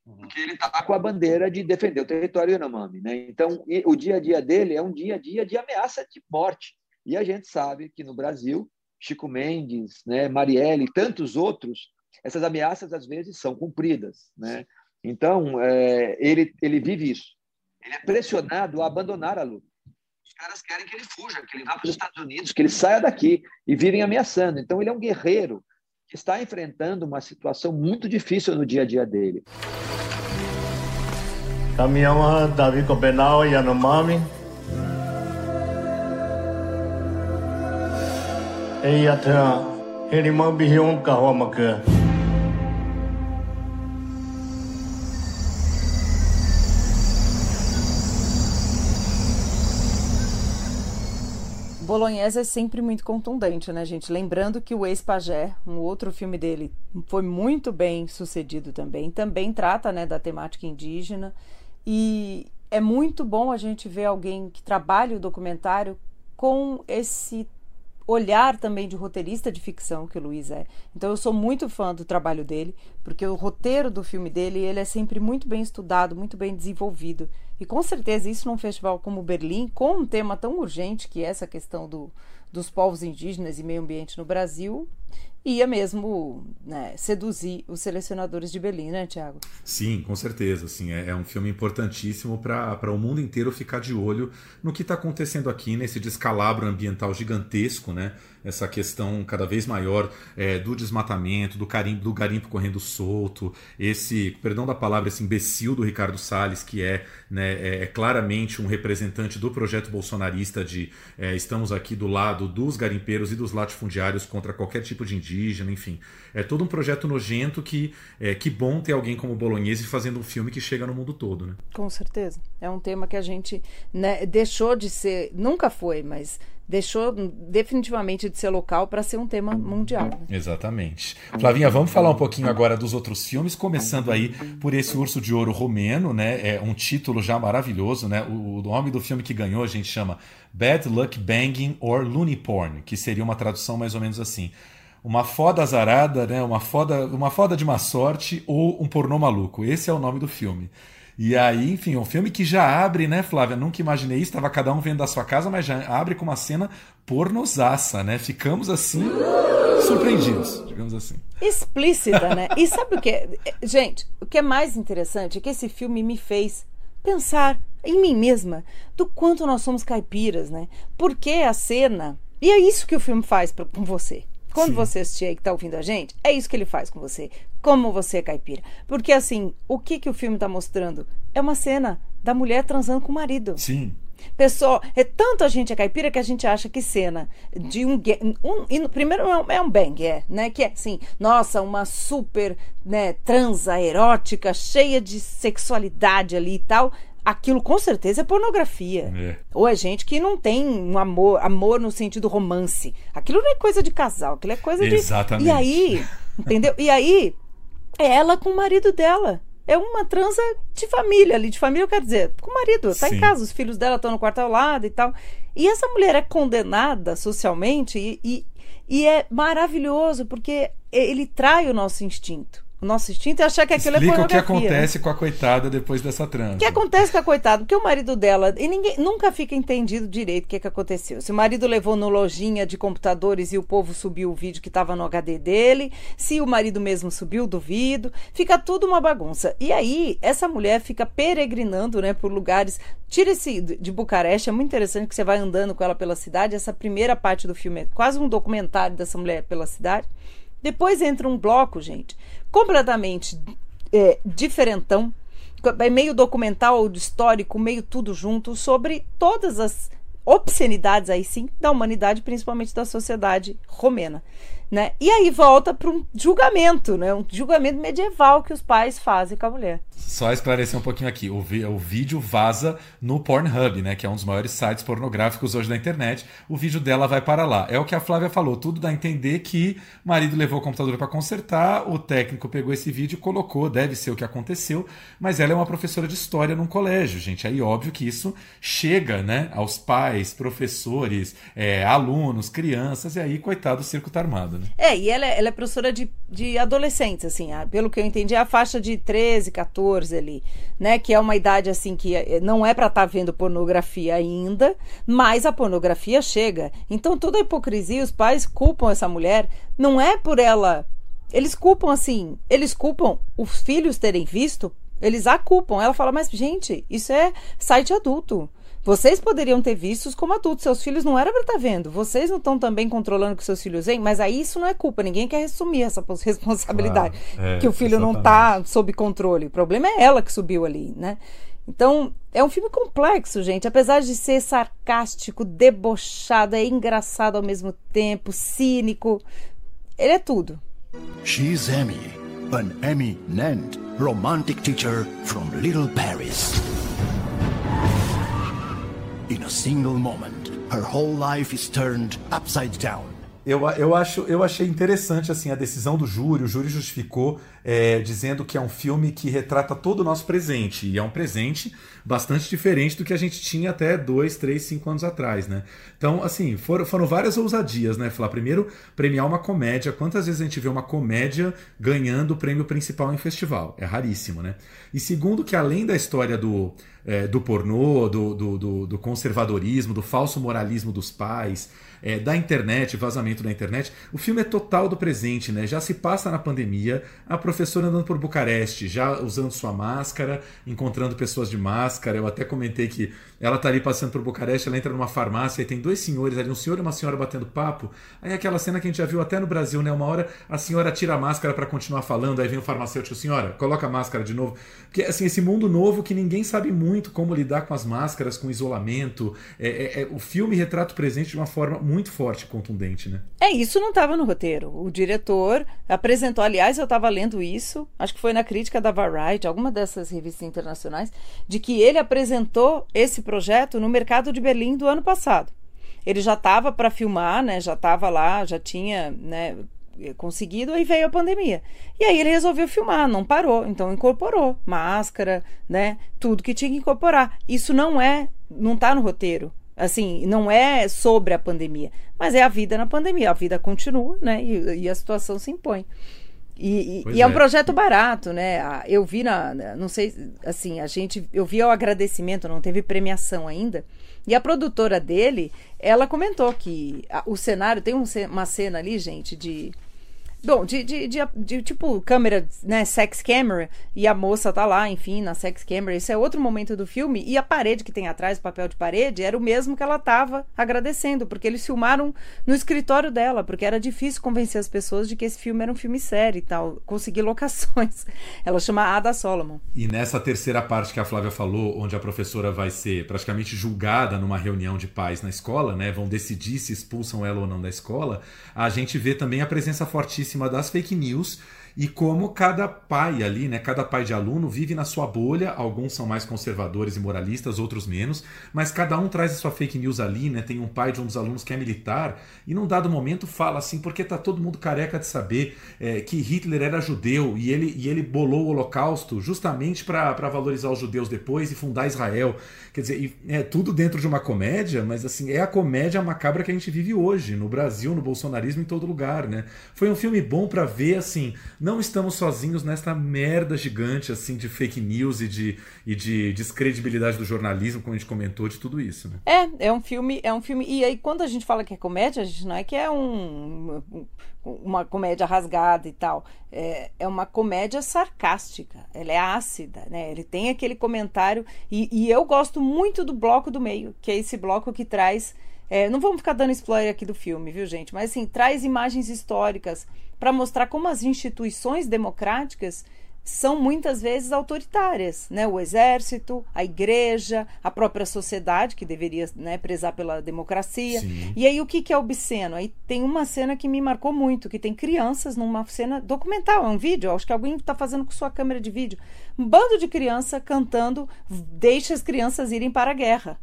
Uhum. porque ele está com a bandeira de defender o território Yanomami. Né? Então, o dia a dia dele é um dia a dia de ameaça de morte. E a gente sabe que no Brasil, Chico Mendes, né, Marielle e tantos outros, essas ameaças às vezes são cumpridas. Né? Então, é, ele, ele vive isso. Ele é pressionado a abandonar a luta. Os caras querem que ele fuja, que ele vá para os Estados Unidos, que ele saia daqui e vivem ameaçando. Então, ele é um guerreiro que está enfrentando uma situação muito difícil no dia a dia dele. Davi Kopenau Yanomami. Ei ata Herimang Bihyong Kahwamaka. Bolognese é sempre muito contundente, né, gente? Lembrando que o Ex-Pajé, um outro filme dele, foi muito bem sucedido também. Também trata, né, da temática indígena. E é muito bom a gente ver alguém que trabalha o documentário com esse olhar também de roteirista de ficção que o Luiz é. Então eu sou muito fã do trabalho dele, porque o roteiro do filme dele, ele é sempre muito bem estudado, muito bem desenvolvido. E com certeza isso num festival como Berlim, com um tema tão urgente que é essa questão do, dos povos indígenas e meio ambiente no Brasil, ia mesmo né, seduzir os selecionadores de Berlim, né, Tiago? Sim, com certeza. Sim, é, é um filme importantíssimo para o mundo inteiro ficar de olho no que está acontecendo aqui, nesse descalabro ambiental gigantesco, né? Essa questão cada vez maior é, do desmatamento, do, carimbo, do garimpo correndo solto, esse, perdão da palavra, esse imbecil do Ricardo Salles, que é, né, é, é claramente um representante do projeto bolsonarista de é, estamos aqui do lado dos garimpeiros e dos latifundiários contra qualquer tipo de indígena, enfim. É todo um projeto nojento que é que bom ter alguém como Bolognese fazendo um filme que chega no mundo todo, né? Com certeza. É um tema que a gente né, deixou de ser, nunca foi, mas deixou definitivamente de ser local para ser um tema mundial. Né? Exatamente. Flavinha, vamos falar um pouquinho agora dos outros filmes, começando aí por esse Urso de Ouro Romeno, né? É um título já maravilhoso, né? O, nome do filme que ganhou a gente chama Bad Luck Banging or Looney Porn, que seria uma tradução mais ou menos assim. Uma foda azarada, né? Uma foda, uma foda de má sorte ou um pornô maluco. Esse é o nome do filme. E aí, enfim, um filme que já abre, né, Flávia? Nunca imaginei isso, estava cada um vendo da sua casa, mas já abre com uma cena pornosaça, né? Ficamos assim, surpreendidos, digamos assim. Explícita, né? E sabe o que? É? Gente, o que é mais interessante é que esse filme me fez pensar em mim mesma do quanto nós somos caipiras, né? Porque a cena. E é isso que o filme faz pra, com você. Quando Sim. você assistir aí que está ouvindo a gente, é isso que ele faz com você. Como você é caipira. Porque assim, o que, que o filme está mostrando? É uma cena da mulher transando com o marido. Sim. Pessoal, é tanto a gente é caipira que a gente acha que cena de um, um primeiro é um, é um bang, é, né? Que é assim, nossa, uma super né, transa erótica, cheia de sexualidade ali e tal aquilo com certeza é pornografia. É. Ou é gente que não tem um amor, amor no sentido romance. Aquilo não é coisa de casal, aquilo é coisa Exatamente. de. E aí, entendeu? E aí, é ela com o marido dela. É uma transa de família ali, de família, eu quero dizer, com o marido, tá Sim. em casa, os filhos dela estão no quarto ao lado e tal. E essa mulher é condenada socialmente e, e, e é maravilhoso porque ele trai o nosso instinto. O nosso instinto é achar que aquilo Explica é pornografia. o que acontece com a coitada depois dessa transa. O que acontece com a coitada? Porque o marido dela... E ninguém nunca fica entendido direito o que, que aconteceu. Se o marido levou no lojinha de computadores e o povo subiu o vídeo que estava no HD dele. Se o marido mesmo subiu, duvido. Fica tudo uma bagunça. E aí, essa mulher fica peregrinando né, por lugares... Tira esse de Bucareste. É muito interessante que você vai andando com ela pela cidade. Essa primeira parte do filme é quase um documentário dessa mulher pela cidade. Depois entra um bloco, gente, completamente é, diferentão, é meio documental, histórico, meio tudo junto, sobre todas as obscenidades aí sim da humanidade, principalmente da sociedade romena. Né? E aí volta para um julgamento, né? um julgamento medieval que os pais fazem com a mulher. Só esclarecer um pouquinho aqui, o, o vídeo vaza no Pornhub, né? que é um dos maiores sites pornográficos hoje da internet. O vídeo dela vai para lá. É o que a Flávia falou, tudo dá a entender que o marido levou o computador para consertar, o técnico pegou esse vídeo e colocou, deve ser o que aconteceu, mas ela é uma professora de história num colégio, gente. Aí óbvio que isso chega né, aos pais, professores, é, alunos, crianças, e aí, coitado, o circo tá armado. Né? É, e ela, é, ela é professora de, de adolescentes, assim, pelo que eu entendi, é a faixa de 13, 14 ali, né? Que é uma idade, assim, que é, não é para estar tá vendo pornografia ainda, mas a pornografia chega. Então, toda a hipocrisia, os pais culpam essa mulher, não é por ela. Eles culpam, assim, eles culpam os filhos terem visto, eles a culpam. Ela fala, mas, gente, isso é site adulto. Vocês poderiam ter vistos como adultos, seus filhos não era para estar tá vendo. Vocês não estão também controlando que seus filhos veem, mas aí isso não é culpa, ninguém quer assumir essa responsabilidade. Claro, é, que o filho exatamente. não está sob controle. O problema é ela que subiu ali, né? Então, é um filme complexo, gente. Apesar de ser sarcástico, debochado, é engraçado ao mesmo tempo, cínico. Ele é tudo. She's Emmy, an eminent romantic teacher from Little Paris. In a single moment, her whole life is turned upside down. Eu, eu, acho, eu achei interessante assim a decisão do júri. O júri justificou é, dizendo que é um filme que retrata todo o nosso presente. E é um presente bastante diferente do que a gente tinha até dois, três, cinco anos atrás, né? Então, assim, foram, foram várias ousadias, né? Falar primeiro, premiar uma comédia. Quantas vezes a gente vê uma comédia ganhando o prêmio principal em festival? É raríssimo, né? E segundo, que além da história do, é, do pornô, do, do, do, do conservadorismo, do falso moralismo dos pais, é, da internet, vazamento da internet. O filme é total do presente, né? Já se passa na pandemia, a professora andando por Bucareste, já usando sua máscara, encontrando pessoas de máscara. Eu até comentei que ela tá ali passando por Bucareste, ela entra numa farmácia e tem dois senhores ali, um senhor e uma senhora batendo papo. Aí aquela cena que a gente já viu até no Brasil, né? Uma hora a senhora tira a máscara para continuar falando, aí vem o farmacêutico, senhora, coloca a máscara de novo. Porque assim, esse mundo novo que ninguém sabe muito como lidar com as máscaras, com isolamento. É, é, é, o filme retrata o presente de uma forma muito forte contundente, né? É, isso não estava no roteiro. O diretor apresentou, aliás, eu estava lendo isso, acho que foi na crítica da Variety, alguma dessas revistas internacionais, de que ele apresentou esse projeto no mercado de Berlim do ano passado. Ele já estava para filmar, né? Já estava lá, já tinha, né? conseguido, aí veio a pandemia. E aí ele resolveu filmar, não parou, então incorporou máscara, né? Tudo que tinha que incorporar. Isso não é, não está no roteiro. Assim, não é sobre a pandemia, mas é a vida na pandemia. A vida continua, né? E, e a situação se impõe. E, e, é. é. um projeto barato, né? Eu vi na, não sei, assim, a gente, eu vi o agradecimento, não teve premiação ainda. E a produtora dele, ela comentou que a, o cenário tem um, uma cena ali, gente, de Bom, de, de, de, de, tipo câmera, né, sex camera, e a moça tá lá, enfim, na sex camera. Esse é outro momento do filme. E a parede que tem atrás, o papel de parede, era o mesmo que ela tava agradecendo, porque eles filmaram no escritório dela, porque era difícil convencer as pessoas de que esse filme era um filme sério e tal. Conseguir locações. Ela chama Ada Solomon. E nessa terceira parte que a Flávia falou, onde a professora vai ser praticamente julgada numa reunião de pais na escola, né? Vão decidir se expulsam ela ou não da escola, a gente vê também a presença fortíssima cima das fake news e como cada pai ali, né, cada pai de aluno vive na sua bolha, alguns são mais conservadores e moralistas, outros menos, mas cada um traz a sua fake news ali, né? Tem um pai de um dos alunos que é militar e num dado momento fala assim, porque tá todo mundo careca de saber é, que Hitler era judeu e ele, e ele bolou o Holocausto justamente para valorizar os judeus depois e fundar Israel. Quer dizer, é tudo dentro de uma comédia, mas assim, é a comédia macabra que a gente vive hoje, no Brasil, no bolsonarismo, em todo lugar, né? Foi um filme bom para ver assim não estamos sozinhos nesta merda gigante assim de fake news e de, e de descredibilidade do jornalismo, como a gente comentou, de tudo isso. Né? É, é um filme, é um filme. E aí, quando a gente fala que é comédia, a gente não é que é um, uma comédia rasgada e tal. É, é uma comédia sarcástica. Ela é ácida, né? Ele tem aquele comentário. E, e eu gosto muito do bloco do meio, que é esse bloco que traz. É, não vamos ficar dando spoiler aqui do filme, viu, gente? Mas assim, traz imagens históricas para mostrar como as instituições democráticas são muitas vezes autoritárias, né? O exército, a igreja, a própria sociedade que deveria né, prezar pela democracia. Sim. E aí o que, que é obsceno? Aí tem uma cena que me marcou muito, que tem crianças numa cena documental, é um vídeo. Acho que alguém está fazendo com sua câmera de vídeo, um bando de criança cantando "Deixe as crianças irem para a guerra"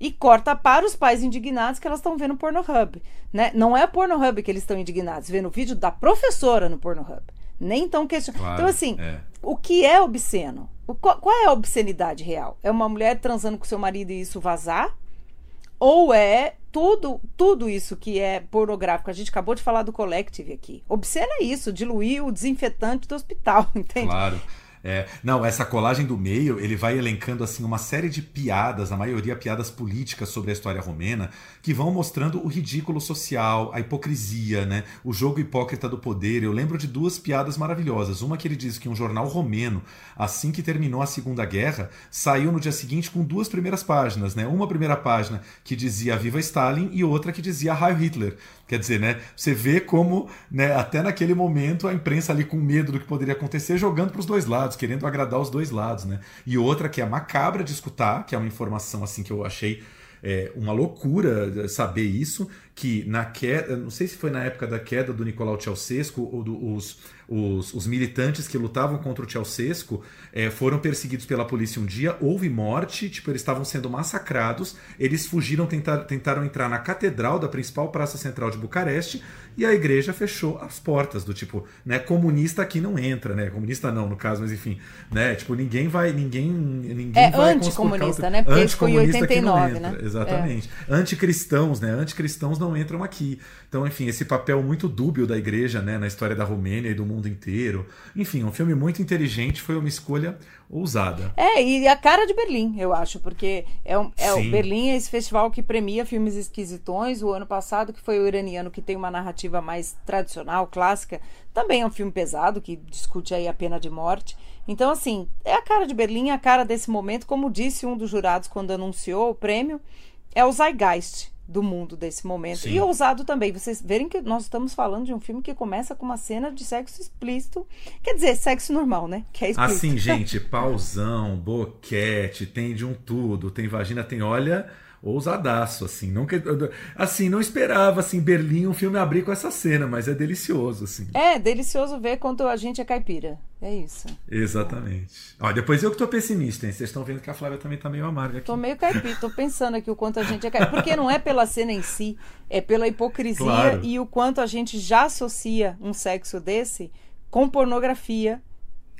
e corta para os pais indignados que elas estão vendo Pornhub. Né? Não é Pornhub que eles estão indignados, vendo o vídeo da professora no Pornhub. Nem tão questionando. Claro, então, assim, é. o que é obsceno? O, qual, qual, é a obscenidade real? É uma mulher transando com seu marido e isso vazar? Ou é tudo, tudo isso que é pornográfico? A gente acabou de falar do Collective aqui. Obsceno é isso, diluir o desinfetante do hospital, entende? Claro. É, não, essa colagem do meio, ele vai elencando assim uma série de piadas, a maioria piadas políticas sobre a história romena, que vão mostrando o ridículo social, a hipocrisia, né? O jogo hipócrita do poder. Eu lembro de duas piadas maravilhosas. Uma que ele diz que um jornal romeno, assim que terminou a Segunda Guerra, saiu no dia seguinte com duas primeiras páginas, né? Uma primeira página que dizia Viva Stalin e outra que dizia Heil Hitler. Quer dizer, né? Você vê como, né, até naquele momento, a imprensa ali com medo do que poderia acontecer, jogando para os dois lados, querendo agradar os dois lados, né? E outra que é macabra de escutar, que é uma informação assim que eu achei é, uma loucura saber isso, que na queda, não sei se foi na época da queda do Nicolau Ceausescu ou do, os, os, os militantes que lutavam contra o Ceausescu é, foram perseguidos pela polícia um dia, houve morte, tipo, eles estavam sendo massacrados, eles fugiram, tentar, tentaram entrar na catedral da principal praça central de Bucareste e a igreja fechou as portas, do tipo, né, comunista aqui não entra, né, comunista não, no caso, mas enfim, né, tipo, ninguém vai, ninguém, ninguém é vai anticomunista, né, porque anticomunista foi em 89, né? Exatamente. É. Anticristãos, né, anticristãos não entram aqui. Então, enfim, esse papel muito dúbio da igreja, né, na história da Romênia e do mundo inteiro. Enfim, um filme muito inteligente, foi uma escolha ousada. É, e a cara de Berlim, eu acho, porque é, um, é o Berlim é esse festival que premia filmes esquisitões. O ano passado, que foi o iraniano, que tem uma narrativa mais tradicional, clássica, também é um filme pesado, que discute aí a pena de morte. Então, assim, é a cara de Berlim, a cara desse momento, como disse um dos jurados quando anunciou o prêmio, é o Zeitgeist do mundo desse momento. Sim. E ousado também. Vocês verem que nós estamos falando de um filme que começa com uma cena de sexo explícito. Quer dizer, sexo normal, né? Que é explícito. Assim, gente, pausão, boquete, tem de um tudo, tem vagina, tem olha ousadaço, assim. Nunca, assim, não esperava, assim, Berlim, um filme abrir com essa cena, mas é delicioso, assim. É, delicioso ver quanto a gente é caipira. É isso. Exatamente. Ó, depois eu que tô pessimista, hein? Vocês estão vendo que a Flávia também tá meio amarga aqui. Tô meio caipira, tô pensando aqui o quanto a gente é caipira. Porque não é pela cena em si, é pela hipocrisia claro. e o quanto a gente já associa um sexo desse com pornografia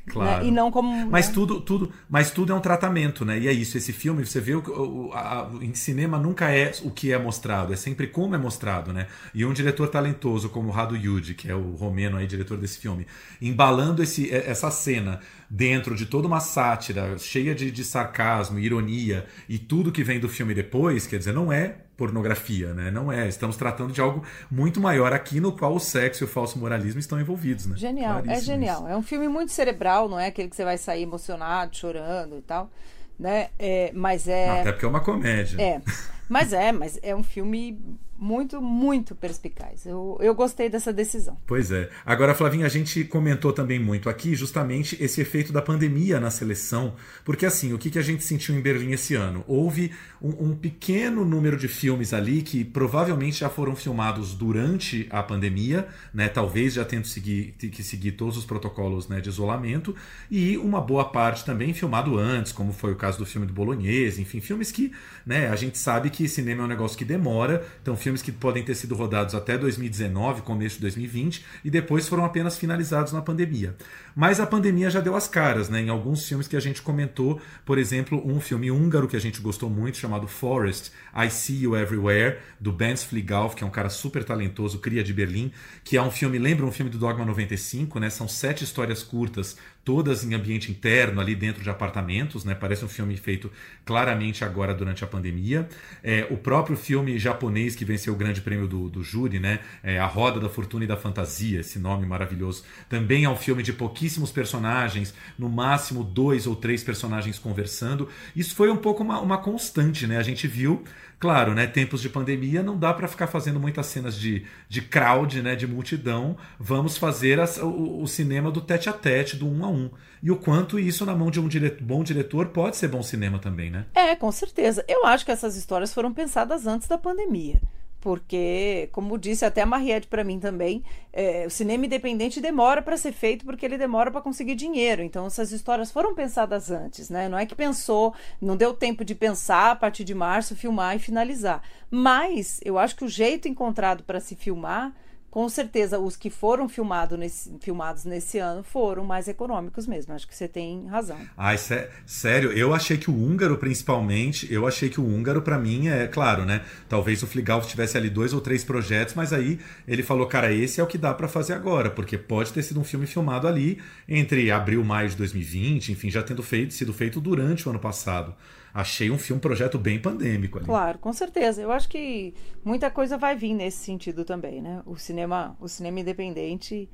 Claro. Né? E não como. Mas né? tudo, tudo, mas tudo é um tratamento, né? E é isso. Esse filme, você vê o, o a, em cinema nunca é o que é mostrado, é sempre como é mostrado, né? E um diretor talentoso como o Rado Yudi, que é o romeno aí, diretor desse filme, embalando esse, essa cena dentro de toda uma sátira cheia de, de sarcasmo, ironia e tudo que vem do filme depois, quer dizer, não é pornografia, né? Não é. Estamos tratando de algo muito maior aqui no qual o sexo e o falso moralismo estão envolvidos, né? Genial, é genial. É um filme muito cerebral, não é aquele que você vai sair emocionado, chorando e tal, né? É, mas é. Até porque é uma comédia. É. Mas é, mas é um filme muito, muito perspicaz. Eu, eu gostei dessa decisão. Pois é. Agora, Flavinha, a gente comentou também muito aqui justamente esse efeito da pandemia na seleção, porque assim, o que, que a gente sentiu em Berlim esse ano? Houve um, um pequeno número de filmes ali que provavelmente já foram filmados durante a pandemia, né? Talvez já tendo seguir, que seguir todos os protocolos né, de isolamento, e uma boa parte também filmado antes, como foi o caso do filme do Bolognese, enfim, filmes que né, a gente sabe que cinema é um negócio que demora, então filmes que podem ter sido rodados até 2019, começo de 2020, e depois foram apenas finalizados na pandemia. Mas a pandemia já deu as caras, né? Em alguns filmes que a gente comentou, por exemplo, um filme húngaro que a gente gostou muito, chamado Forest, I See You Everywhere, do Benz Fligalf, que é um cara super talentoso, cria de Berlim, que é um filme, lembra um filme do Dogma 95, né? São sete histórias curtas todas em ambiente interno, ali dentro de apartamentos, né? Parece um filme feito claramente agora durante a pandemia. É, o próprio filme japonês que venceu o grande prêmio do, do júri, né? É, a Roda da Fortuna e da Fantasia, esse nome maravilhoso. Também é um filme de pouquíssimos personagens, no máximo dois ou três personagens conversando. Isso foi um pouco uma, uma constante, né? A gente viu Claro, né, tempos de pandemia não dá para ficar fazendo muitas cenas de, de crowd, né, de multidão. Vamos fazer as, o, o, cinema do tete a tete, do um a um. E o quanto isso na mão de um bom diretor pode ser bom cinema também, né? É, com certeza. Eu acho que essas histórias foram pensadas antes da pandemia porque, como disse até a Mariette para mim também, é, o cinema independente demora para ser feito porque ele demora para conseguir dinheiro. Então, essas histórias foram pensadas antes, né? Não é que pensou, não deu tempo de pensar a partir de março, filmar e finalizar. Mas eu acho que o jeito encontrado para se filmar com certeza os que foram filmado nesse, filmados nesse ano foram mais econômicos mesmo. Acho que você tem razão. Ai, sé sério, eu achei que o húngaro, principalmente, eu achei que o húngaro, para mim, é claro, né? Talvez o Fligal tivesse ali dois ou três projetos, mas aí ele falou, cara, esse é o que dá para fazer agora, porque pode ter sido um filme filmado ali entre abril e maio de 2020, enfim, já tendo feito, sido feito durante o ano passado achei um filme, um projeto bem pandêmico ali. Claro, com certeza. Eu acho que muita coisa vai vir nesse sentido também, né? O cinema, o cinema independente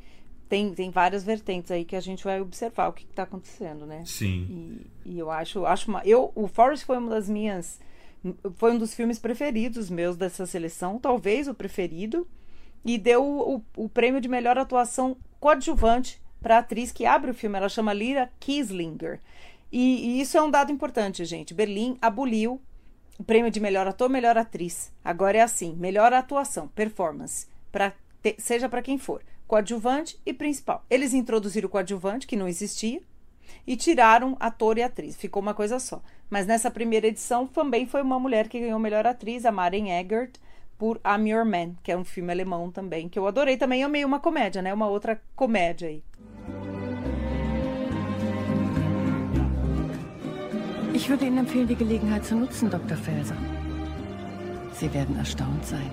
tem, tem várias vertentes aí que a gente vai observar o que está acontecendo, né? Sim. E, e, eu acho, acho uma, eu, o Forrest foi uma das minhas, foi um dos filmes preferidos meus dessa seleção, talvez o preferido, e deu o, o, o prêmio de melhor atuação coadjuvante para a atriz que abre o filme. Ela chama Lyra Kieslinger. E, e, isso é um dado importante, gente. Berlim aboliu o prêmio de melhor ator, melhor atriz. Agora é assim: melhor atuação, performance, pra seja para quem for. coadjuvante e principal. Eles introduziram o coadjuvante, que não existia, e tiraram ator e atriz. Ficou uma coisa só. Mas nessa primeira edição também foi uma mulher que ganhou melhor atriz, a Maren Eggert, por I'm Your Man, que é um filme alemão também, que eu adorei também. É meio uma comédia, né? Uma outra comédia aí. Ich würde Ihnen empfehlen, die Gelegenheit zu nutzen, Dr. Felser. Sie werden erstaunt sein.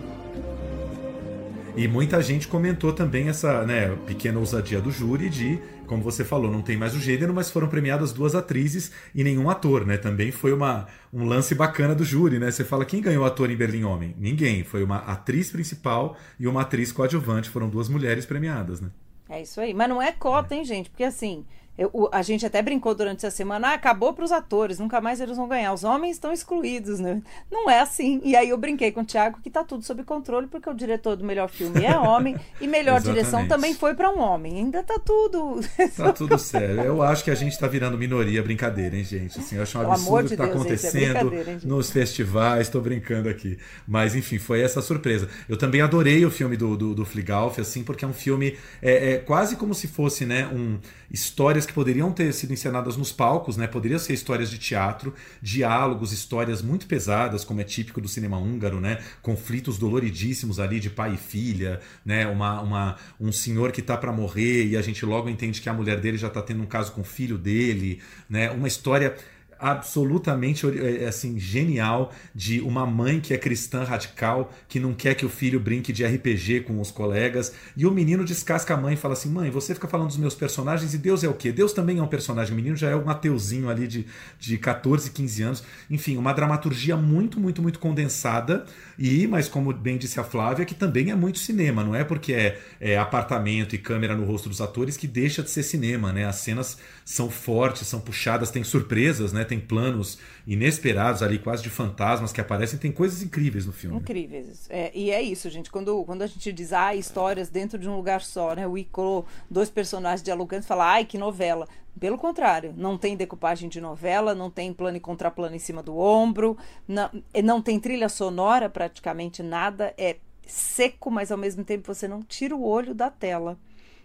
E muita gente comentou também essa né, pequena ousadia do júri de, como você falou, não tem mais o gênero, mas foram premiadas duas atrizes e nenhum ator, né? Também foi uma, um lance bacana do júri, né? Você fala, quem ganhou ator em Berlim Homem? Ninguém. Foi uma atriz principal e uma atriz coadjuvante. Foram duas mulheres premiadas, né? É isso aí. Mas não é cota, hein, gente? Porque assim, eu, a gente até brincou durante essa semana, ah, acabou para os atores, nunca mais eles vão ganhar. Os homens estão excluídos, né? Não é assim. E aí eu brinquei com o Thiago que tá tudo sob controle, porque o diretor do melhor filme é homem e melhor direção também foi para um homem. Ainda tá tudo. Tá tudo sério. Eu acho que a gente tá virando minoria, brincadeira, hein, gente? Assim, eu acho um absurdo o que tá Deus, acontecendo é nos festivais, tô brincando aqui. Mas, enfim, foi essa surpresa. Eu também adorei o filme do, do, do Fligalf, assim, porque é um filme é, é quase como se fosse, né, um histórias que poderiam ter sido encenadas nos palcos, né? Poderiam ser histórias de teatro, diálogos, histórias muito pesadas, como é típico do cinema húngaro, né? Conflitos doloridíssimos ali de pai e filha, né? Uma, uma, um senhor que está para morrer e a gente logo entende que a mulher dele já está tendo um caso com o filho dele, né? Uma história absolutamente é, assim genial de uma mãe que é cristã radical, que não quer que o filho brinque de RPG com os colegas, e o menino descasca a mãe e fala assim: "Mãe, você fica falando dos meus personagens e Deus é o quê? Deus também é um personagem". O menino já é um ateuzinho ali de, de 14, 15 anos. Enfim, uma dramaturgia muito, muito, muito condensada e, mas como bem disse a Flávia, que também é muito cinema, não é porque é, é apartamento e câmera no rosto dos atores que deixa de ser cinema, né? As cenas são fortes, são puxadas, tem surpresas, né? tem planos inesperados ali, quase de fantasmas que aparecem, tem coisas incríveis no filme. Incríveis. É, e é isso, gente. Quando, quando a gente diz, ah, histórias dentro de um lugar só, né? O Icaro, dois personagens dialogando, fala, ai, que novela. Pelo contrário, não tem decupagem de novela, não tem plano e contraplano em cima do ombro, não, não tem trilha sonora, praticamente nada. É seco, mas ao mesmo tempo você não tira o olho da tela.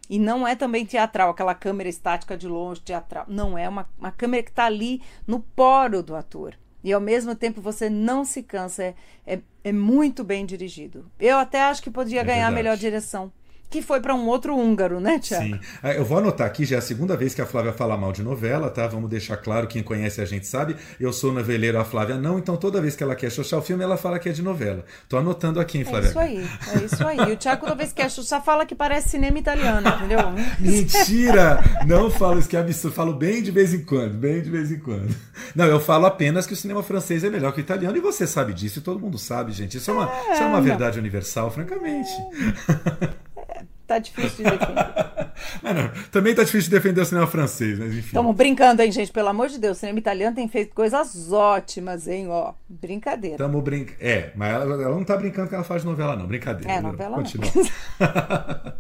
E não é também teatral, aquela câmera estática de longe, teatral. Não, é uma, uma câmera que está ali no poro do ator. E ao mesmo tempo você não se cansa. É, é, é muito bem dirigido. Eu até acho que podia é ganhar a melhor direção que foi para um outro húngaro, né, Tiago? Sim. É, eu vou anotar aqui, já é a segunda vez que a Flávia fala mal de novela, tá? Vamos deixar claro, quem conhece a gente sabe. Eu sou noveleiro, a Flávia não, então toda vez que ela quer chuchar o filme, ela fala que é de novela. Tô anotando aqui, hein, Flávia? É isso aí, é isso aí. E o Tiago, toda vez que quer chuchar, fala que parece cinema italiano, entendeu? Mentira! Não falo isso que é absurdo, falo bem de vez em quando, bem de vez em quando. Não, eu falo apenas que o cinema francês é melhor que o italiano, e você sabe disso, e todo mundo sabe, gente. Isso é uma, é, isso é uma verdade universal, francamente. É. Tá difícil de defender. não, também tá difícil de defender o cinema francês, mas enfim. Estamos brincando, hein, gente? Pelo amor de Deus, o cinema italiano tem feito coisas ótimas, hein? Ó, brincadeira. Tamo brin... É, mas ela, ela, não tá brincando que ela faz novela, não. Brincadeira. É, novela Continua.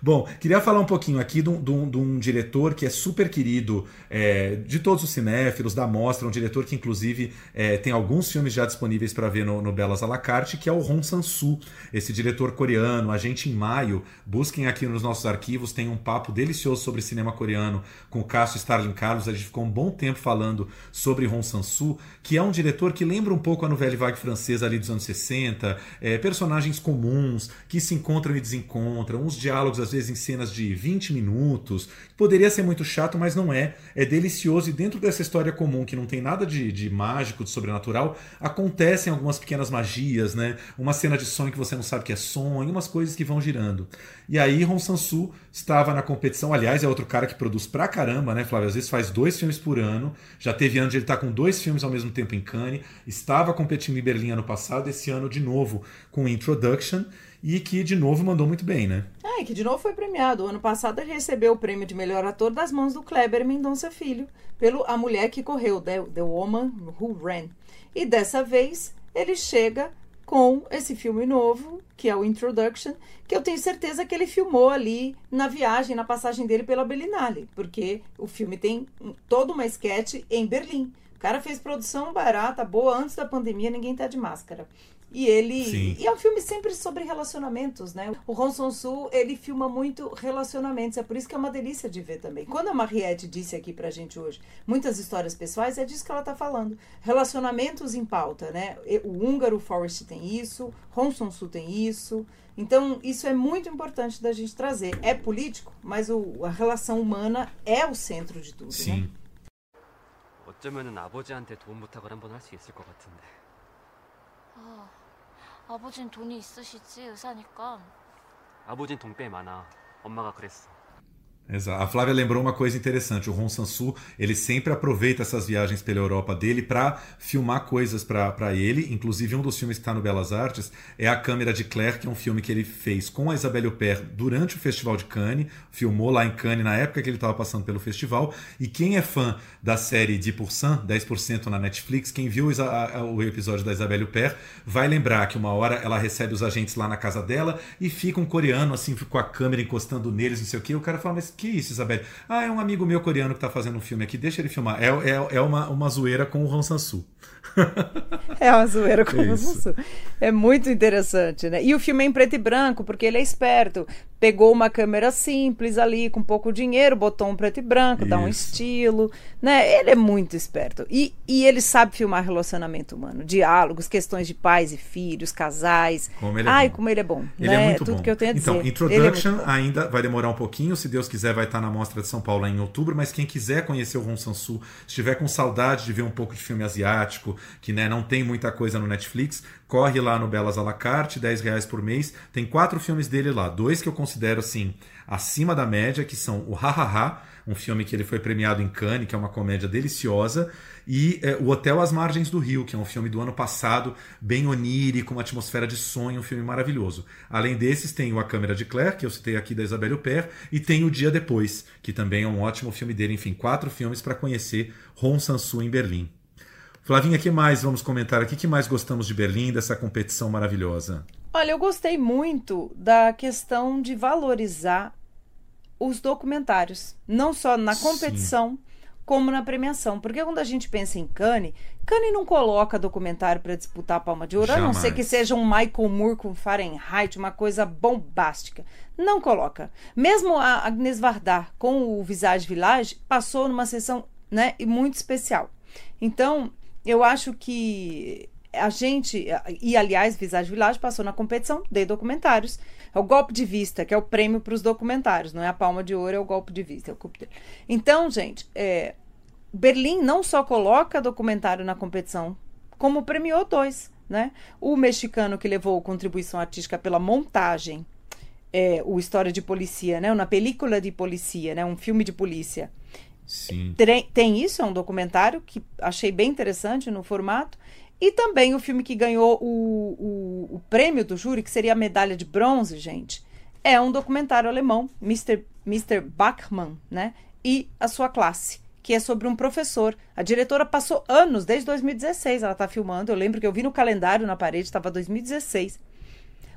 Bom, queria falar um pouquinho aqui de um, de um, de um diretor que é super querido é, de todos os cinéfilos, da mostra, um diretor que inclusive é, tem alguns filmes já disponíveis para ver no, no Belas à la carte, que é o Hong Sang-soo, esse diretor coreano, a gente em maio, busquem aqui nos nossos arquivos, tem um papo delicioso sobre cinema coreano com o Cássio Starling Carlos, a gente ficou um bom tempo falando sobre Hong Sang-soo, que é um diretor que lembra um pouco a novela vague francesa ali dos anos 60, é, personagens comuns que se encontram e desencontram, uns diálogos diálogos, às vezes em cenas de 20 minutos. Poderia ser muito chato, mas não é. É delicioso e dentro dessa história comum, que não tem nada de, de mágico, de sobrenatural, acontecem algumas pequenas magias, né? Uma cena de sonho que você não sabe que é sonho, umas coisas que vão girando. E aí, Ron Sansu estava na competição. Aliás, é outro cara que produz pra caramba, né, Flávio? Às vezes faz dois filmes por ano. Já teve anos de ele estar tá com dois filmes ao mesmo tempo em Cannes. Estava competindo em Berlim ano passado, esse ano de novo com Introduction e que de novo mandou muito bem, né? É, que de novo foi premiado. O ano passado ele recebeu o prêmio de melhor ator das mãos do Kleber Mendonça Filho, pelo A Mulher que Correu, The, The Woman Who Ran. E dessa vez ele chega com esse filme novo, que é o Introduction, que eu tenho certeza que ele filmou ali na viagem, na passagem dele pela Berlinale, porque o filme tem toda uma esquete em Berlim. O cara fez produção barata, boa, antes da pandemia, ninguém tá de máscara. E ele. Sim. E é um filme sempre sobre relacionamentos, né? O Ron Son ele filma muito relacionamentos. É por isso que é uma delícia de ver também. Quando a Mariette disse aqui pra gente hoje muitas histórias pessoais, é disso que ela tá falando. Relacionamentos em pauta, né? O húngaro Forrest tem isso, Ron Son tem isso. Então, isso é muito importante da gente trazer. É político, mas o, a relação humana é o centro de tudo. Sim. Né? 어쩌면은 아버지한테 도움 부탁을 한번 할 수 있을 것 같은데. 아, 아버진 돈이 있으시지 의사니까. 아버진 돈꽤 많아. 엄마가 그랬어. Exato. A Flávia lembrou uma coisa interessante. O Ron Sansu, ele sempre aproveita essas viagens pela Europa dele para filmar coisas para ele. Inclusive, um dos filmes que está no Belas Artes é A Câmera de Claire, que é um filme que ele fez com a Isabelle Huppert durante o Festival de Cannes. Filmou lá em Cannes na época que ele estava passando pelo festival. E quem é fã da série 10%, 10% na Netflix, quem viu o episódio da Isabelle Huppert, vai lembrar que uma hora ela recebe os agentes lá na casa dela e fica um coreano assim com a câmera encostando neles, não sei o que. O cara fala, mas que isso, Isabelle? Ah, é um amigo meu coreano que tá fazendo um filme aqui, deixa ele filmar. É, é, é uma, uma zoeira com o Han Sansu. É uma zoeira com o Han Sansu. É muito interessante, né? E o filme é em preto e branco, porque ele é esperto. Pegou uma câmera simples ali, com pouco dinheiro, botou um preto e branco, isso. dá um estilo, né? Ele é muito esperto. E, e ele sabe filmar relacionamento humano, diálogos, questões de pais e filhos, casais. Como ele é Ai, bom. como ele é bom. Ele né? é muito Tudo bom. que eu tenho a então, dizer. Então, Introduction é ainda vai demorar um pouquinho, se Deus quiser vai estar na Mostra de São Paulo em outubro, mas quem quiser conhecer o Ron Sansu, estiver com saudade de ver um pouco de filme asiático, que né, não tem muita coisa no Netflix, corre lá no Belas à la carte, 10 reais por mês. Tem quatro filmes dele lá, dois que eu considero assim acima da média, que são o Ha um filme que ele foi premiado em Cannes, que é uma comédia deliciosa, e é, O Hotel às Margens do Rio, que é um filme do ano passado, bem onírico, uma atmosfera de sonho, um filme maravilhoso. Além desses, tem o A Câmera de Claire, que eu citei aqui da Isabelle Huppert, e tem O Dia Depois, que também é um ótimo filme dele. Enfim, quatro filmes para conhecer Ron Sansu em Berlim. Flavinha, que mais vamos comentar aqui? que mais gostamos de Berlim, dessa competição maravilhosa? Olha, eu gostei muito da questão de valorizar os documentários, não só na competição, Sim. como na premiação. Porque quando a gente pensa em Cannes, Cannes não coloca documentário para disputar a Palma de Ouro, Jamais. a não ser que seja um Michael Moore com Fahrenheit, uma coisa bombástica. Não coloca. Mesmo a Agnes Varda com o Visage Village passou numa sessão né, muito especial. Então, eu acho que a gente, e aliás, Visage Village passou na competição de documentários. É o golpe de vista, que é o prêmio para os documentários, não é a palma de ouro, é o golpe de vista. É então, gente, é, Berlim não só coloca documentário na competição, como premiou dois. Né? O mexicano que levou contribuição artística pela montagem, é, o História de Polícia, né? Uma película de polícia, né? Um filme de polícia. Sim. Tem, isso, é um documentário que achei bem interessante no formato. E também o filme que ganhou o, o, o prêmio do júri, que seria a medalha de bronze, gente, é um documentário alemão, Mr. Mr. Bachmann, né? E a sua classe, que é sobre um professor. A diretora passou anos, desde 2016 ela está filmando. Eu lembro que eu vi no calendário na parede, estava 2016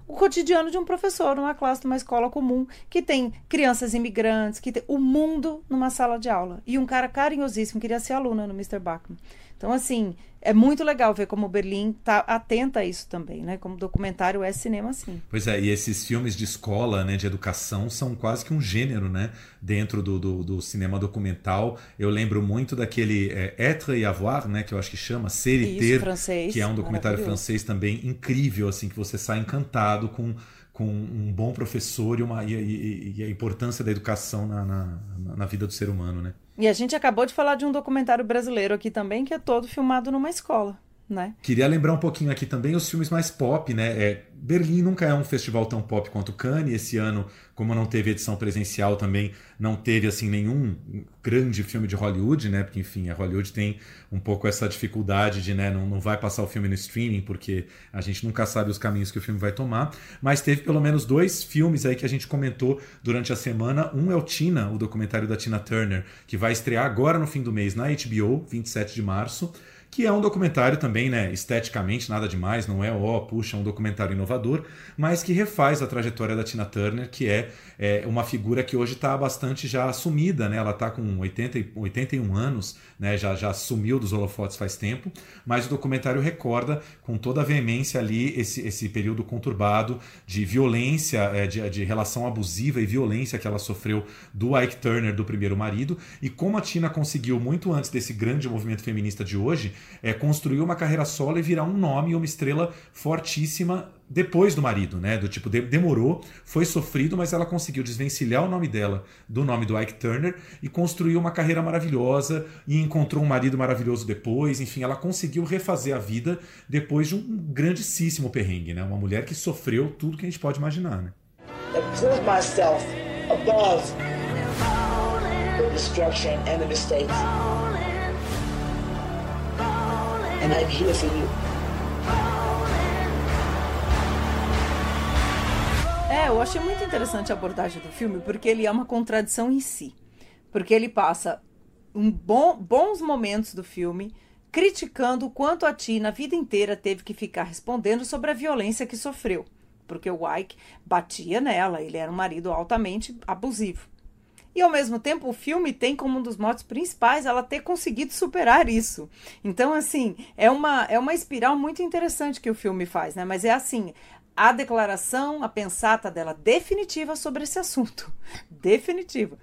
o cotidiano de um professor numa classe numa escola comum que tem crianças imigrantes, que tem o mundo numa sala de aula. E um cara carinhosíssimo queria ser aluna no Mr. Bachman. Então, assim, é muito legal ver como Berlim está atenta a isso também, né? Como documentário é cinema, sim. Pois é, e esses filmes de escola, né, de educação, são quase que um gênero, né? Dentro do, do, do cinema documental. Eu lembro muito daquele é, Être et Avoir, né? Que eu acho que chama Ser e Ter, francês, que é um documentário francês também incrível, assim, que você sai encantado com com um bom professor e, uma, e, e, e a importância da educação na, na, na, vida do ser humano, né? E a gente acabou de falar de um documentário brasileiro aqui também, que é todo filmado numa escola. Né? Queria lembrar um pouquinho aqui também os filmes mais pop, né? É, Berlim nunca é um festival tão pop quanto Cannes. Esse ano, como não teve edição presencial, também não teve assim nenhum grande filme de Hollywood, né? Porque enfim, a Hollywood tem um pouco essa dificuldade de, né, não, não vai passar o filme no streaming porque a gente nunca sabe os caminhos que o filme vai tomar. Mas teve pelo menos dois filmes aí que a gente comentou durante a semana. Um é o Tina, o documentário da Tina Turner, que vai estrear agora no fim do mês na HBO, 27 de março que é um documentário também, né, esteticamente nada demais, não é ó, puxa, um documentário inovador, mas que refaz a trajetória da Tina Turner, que é, é uma figura que hoje está bastante já assumida, né? Ela está com 80, 81 anos, né? Já já sumiu dos holofotes faz tempo, mas o documentário recorda com toda a veemência ali esse, esse período conturbado de violência, é, de, de relação abusiva e violência que ela sofreu do Ike Turner, do primeiro marido, e como a Tina conseguiu muito antes desse grande movimento feminista de hoje é, construir uma carreira solo e virar um nome uma estrela fortíssima depois do marido, né? Do tipo, de, demorou, foi sofrido, mas ela conseguiu desvencilhar o nome dela do nome do Ike Turner e construiu uma carreira maravilhosa e encontrou um marido maravilhoso depois. Enfim, ela conseguiu refazer a vida depois de um grandíssimo perrengue, né? Uma mulher que sofreu tudo que a gente pode imaginar, né? myself for you. É, eu achei muito interessante a abordagem do filme, porque ele é uma contradição em si. Porque ele passa um bom, bons momentos do filme criticando o quanto a Tina a vida inteira teve que ficar respondendo sobre a violência que sofreu. Porque o Ike batia nela, ele era um marido altamente abusivo. E ao mesmo tempo, o filme tem como um dos motos principais ela ter conseguido superar isso. Então, assim, é uma, é uma espiral muito interessante que o filme faz, né? Mas é assim, a declaração, a pensata dela definitiva sobre esse assunto. definitiva.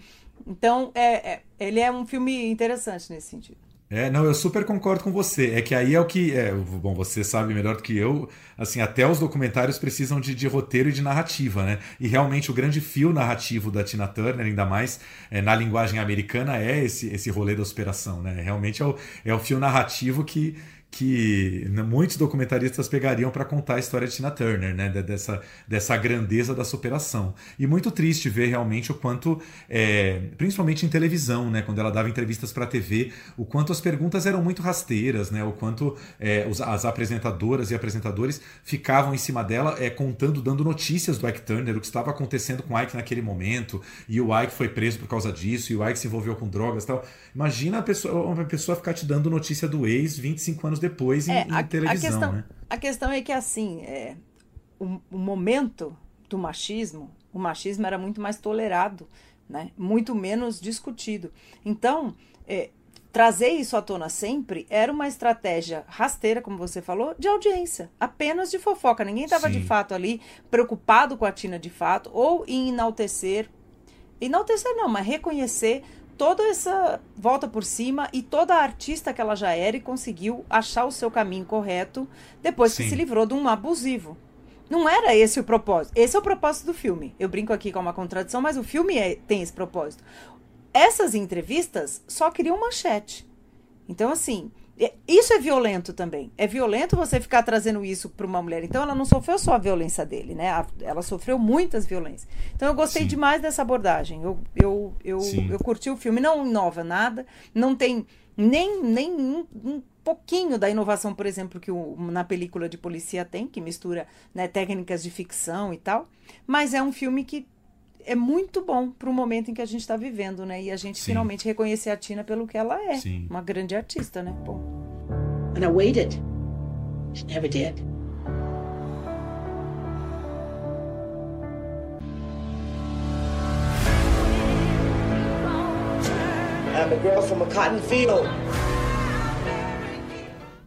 Então, é, é, ele é um filme interessante nesse sentido. É, não, eu super concordo com você. É que aí é o que. É, bom, você sabe melhor do que eu. Assim, até os documentários precisam de, de roteiro e de narrativa, né? E realmente o grande fio narrativo da Tina Turner, ainda mais é, na linguagem americana, é esse, esse rolê da superação, né? Realmente é o, é o fio narrativo que, que muitos documentaristas pegariam para contar a história de Tina Turner, né? dessa, dessa grandeza da superação. E muito triste ver realmente o quanto, é, principalmente em televisão, né? quando ela dava entrevistas para a TV, o quanto as perguntas eram muito rasteiras, né? o quanto é, os, as apresentadoras e apresentadores ficavam em cima dela é, contando, dando notícias do Ike Turner, o que estava acontecendo com o Ike naquele momento, e o Ike foi preso por causa disso, e o Ike se envolveu com drogas tal. Imagina pessoa, uma pessoa ficar te dando notícia do ex 25 anos depois em, é, em televisão, a questão, né? A questão é que, assim, é, o, o, momento do machismo, o machismo era muito mais tolerado, né? Muito menos discutido. Então, é, trazer isso à tona sempre era uma estratégia rasteira, como você falou, de audiência, apenas de fofoca. Ninguém estava de fato ali preocupado com a Tina de fato ou em enaltecer. Enaltecer não, mas reconhecer toda essa volta por cima e toda a artista que ela já era e conseguiu achar o seu caminho correto depois Sim. que se livrou de um abusivo. Não era esse o propósito. Esse é o propósito do filme. Eu brinco aqui com uma contradição, mas o filme é, tem esse propósito. Essas entrevistas só criam manchete. Então, assim, isso é violento também. É violento você ficar trazendo isso para uma mulher. Então ela não sofreu só a violência dele, né? Ela sofreu muitas violências. Então eu gostei Sim. demais dessa abordagem. Eu, eu, eu, eu curti o filme. Não inova nada. Não tem nem, nem um, um pouquinho da inovação, por exemplo, que o, na película de polícia tem, que mistura né, técnicas de ficção e tal. Mas é um filme que é muito bom para o momento em que a gente está vivendo, né? E a gente Sim. finalmente reconhecer a Tina pelo que ela é, Sim. uma grande artista, né? Bom. And I waited. She never did. I'm a girl from a cotton field.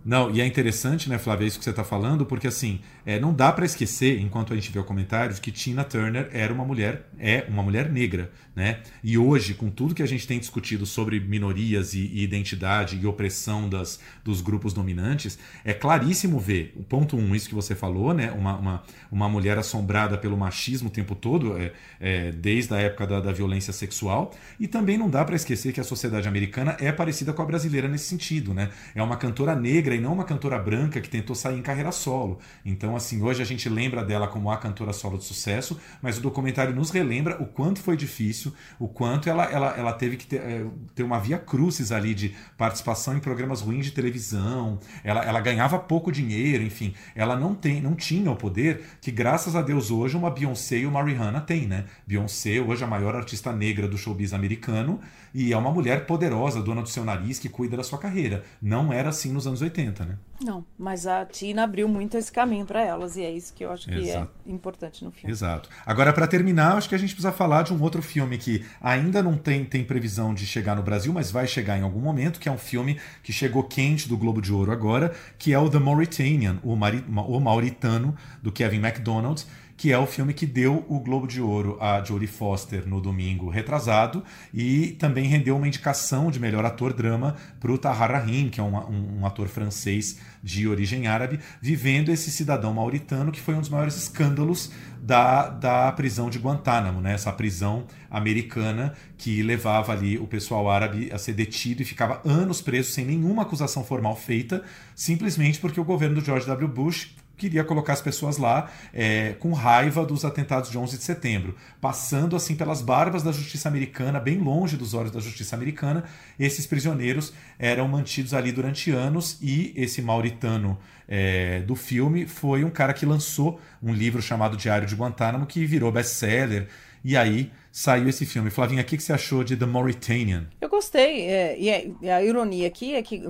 Não, e é interessante, né, Flávia, isso que você está falando, porque assim, é, não dá para esquecer, enquanto a gente vê o comentário, que Tina Turner era uma mulher, é uma mulher negra, né? E hoje, com tudo que a gente tem discutido sobre minorias e, e identidade e opressão das, dos grupos dominantes, é claríssimo ver, o ponto um, isso que você falou, né? Uma, uma, uma mulher assombrada pelo machismo o tempo todo, é, é desde a época da, da violência sexual, e também não dá para esquecer que a sociedade americana é parecida com a brasileira nesse sentido, né? É uma cantora negra e não uma cantora branca que tentou sair em carreira solo. Então, assim, hoje a gente lembra dela como a cantora solo de sucesso, mas o documentário nos relembra o quanto foi difícil, o quanto ela, ela, ela teve que ter, é, ter uma via crucis ali de participação em programas ruins de televisão, ela, ela ganhava pouco dinheiro, enfim, ela não tem, não tinha o poder que, graças a Deus, hoje uma Beyoncé e uma Rihanna têm, né? Beyoncé, hoje a maior artista negra do showbiz americano, e é uma mulher poderosa, dona do seu nariz, que cuida da sua carreira. Não era assim nos anos 80, né? Não, mas a Tina abriu muito esse caminho para elas, e é isso que eu acho que é Exato. é importante no filme. Exato. Agora, para terminar, acho que a gente precisa falar de um outro filme que ainda não tem, tem previsão de chegar no Brasil, mas vai chegar em algum momento, que é um filme que chegou quente do Globo de Ouro agora, que é o The Mauritanian, o, Mari, o Mauritano, do Kevin McDonald que é o filme que deu o Globo de Ouro a Jodie Foster no domingo retrasado e também rendeu uma indicação de melhor ator drama para o Tahar Rahim, que é um, um, um, ator francês de origem árabe, vivendo esse cidadão mauritano que foi um dos maiores escândalos da, da prisão de Guantánamo, né? essa prisão americana que levava ali o pessoal árabe a ser detido e ficava anos preso sem nenhuma acusação formal feita, simplesmente porque o governo do George W. Bush queria colocar as pessoas lá é, com raiva dos atentados de 11 de setembro, passando assim pelas barbas da justiça americana, bem longe dos olhos da justiça americana. Esses prisioneiros eram mantidos ali durante anos e esse mauritano é, do filme foi um cara que lançou um livro chamado Diário de Guantánamo que virou best-seller e aí saiu esse filme. Flavinha, o que, você achou de The Mauritanian? Eu gostei. É, e é, a ironia aqui é que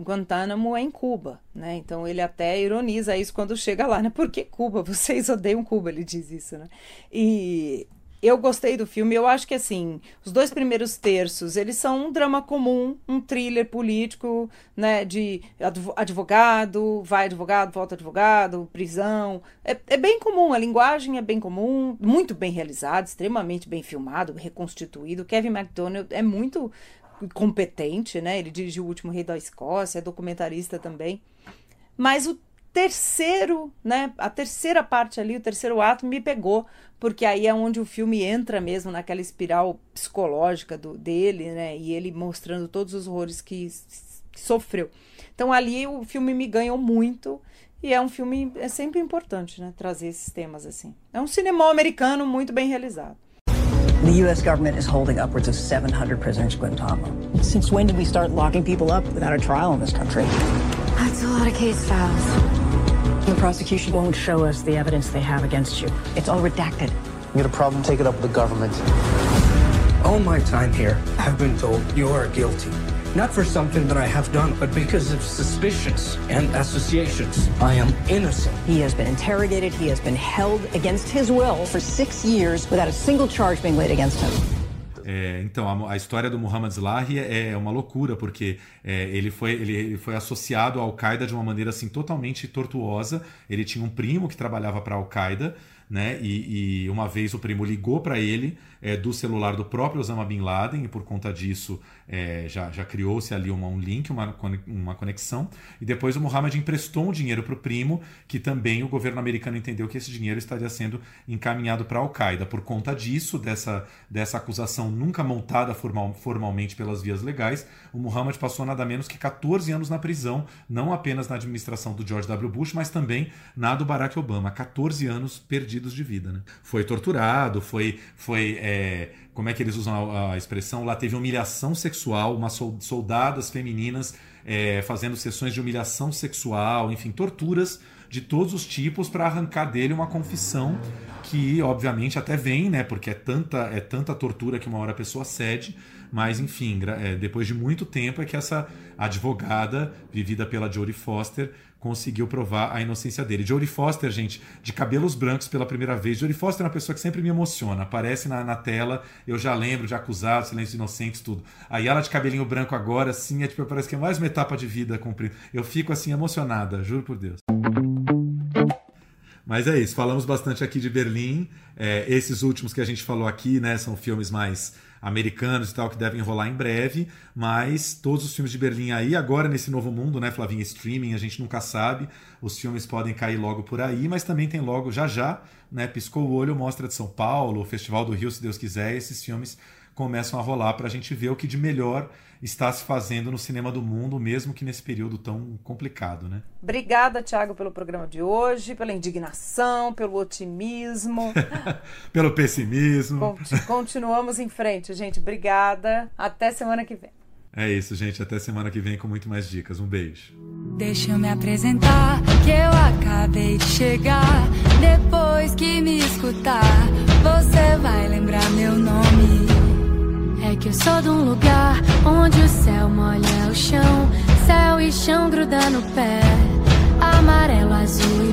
Guantánamo é em Cuba, né? Então ele até ironiza isso quando chega lá, né? Por que Cuba? Vocês odeiam Cuba, ele diz isso, né? E eu gostei do filme. Eu acho que assim, os dois primeiros terços, eles são um drama comum, um thriller político, né, de advogado, vai advogado, volta advogado, prisão. É, é bem comum, a linguagem é bem comum, muito bem realizado, extremamente bem filmado, reconstituído. Kevin McDonald é muito competente, né? Ele dirigiu O Último Rei da Escócia, é documentarista também. Mas o terceiro, né, a terceira parte ali, o terceiro ato me pegou, porque aí é onde o filme entra mesmo naquela espiral psicológica do, dele, né, e ele mostrando todos os horrores que, que sofreu. Então ali o filme me ganhou muito e é um filme é sempre importante, né, trazer esses temas assim. É um cinema americano muito bem realizado. The U.S. government is holding upwards of 700 prisoners at Guantanamo. Since when did we start locking people up without a trial in this country? That's a lot of case files. The prosecution won't show us the evidence they have against you. It's all redacted. You got a problem, take it up with the government. All my time here, I've been told you are guilty. Not for something that I have done, but because of suspicions and associations. I am innocent. He has been interrogated. He has been held against his will for six years without a single charge being laid against him. É, então, a, a, história do Muhammad Slahi é, é uma loucura, porque é, ele, foi, ele, ele, foi associado à Al-Qaeda de uma maneira assim totalmente tortuosa. Ele tinha um primo que trabalhava para a Al-Qaeda, né? E, e, uma vez o primo ligou para ele é, do celular do próprio Osama Bin Laden, e por conta disso é, já, já criou-se ali uma, um link, uma, uma conexão. E depois o Mohammed emprestou um dinheiro para o primo, que também o governo americano entendeu que esse dinheiro estaria sendo encaminhado para a Al-Qaeda. Por conta disso, dessa, dessa acusação nunca montada formal, formalmente pelas vias legais, o Mohammed passou nada menos que 14 anos na prisão, não apenas na administração do George W. Bush, mas também na do Barack Obama. 14 anos perdidos de vida. Né? Foi torturado, foi. foi é, é, como é que eles usam a, a, expressão? Lá teve humilhação sexual, umas soldadas femininas é, fazendo sessões de humilhação sexual, enfim, torturas de todos os tipos para arrancar dele uma confissão que, obviamente, até vem, né? Porque é tanta, é tanta tortura que uma hora a pessoa cede, mas enfim, é, depois de muito tempo é que essa advogada, vivida pela Jodie Foster, conseguiu provar a inocência dele. Jodie Foster, gente, de cabelos brancos pela primeira vez. Jodie Foster é uma pessoa que sempre me emociona. Aparece na, na tela, eu já lembro de Acusados, Silêncios Inocentes, tudo. Aí ela de cabelinho branco agora, assim, é tipo, parece que é mais uma etapa de vida cumprida. Eu fico, assim, emocionada, juro por Deus. Mas é isso, falamos bastante aqui de Berlim. É, esses últimos que a gente falou aqui, né, são filmes mais americanos e tal que devem rolar em breve, mas todos os filmes de Berlim aí, agora nesse novo mundo, né, Flavinha, streaming, a gente nunca sabe, os filmes podem cair logo por aí, mas também tem logo já já, né, piscou o olho, Mostra de São Paulo, Festival do Rio, se Deus quiser, esses filmes começam a rolar para a gente ver o que de melhor está se fazendo no cinema do mundo, mesmo que nesse período tão complicado, né? Obrigada, Thiago, pelo programa de hoje, pela indignação, pelo otimismo, pelo pessimismo. Continuamos em frente, gente. Obrigada. Até semana que vem. É isso, gente. Até semana que vem com muito mais dicas. Um beijo. Deixa eu me apresentar, que eu acabei de chegar. Depois que me escutar, você vai lembrar meu nome. É que eu sou de um lugar onde o céu molha o chão, céu e chão gruda no pé, amarelo, azul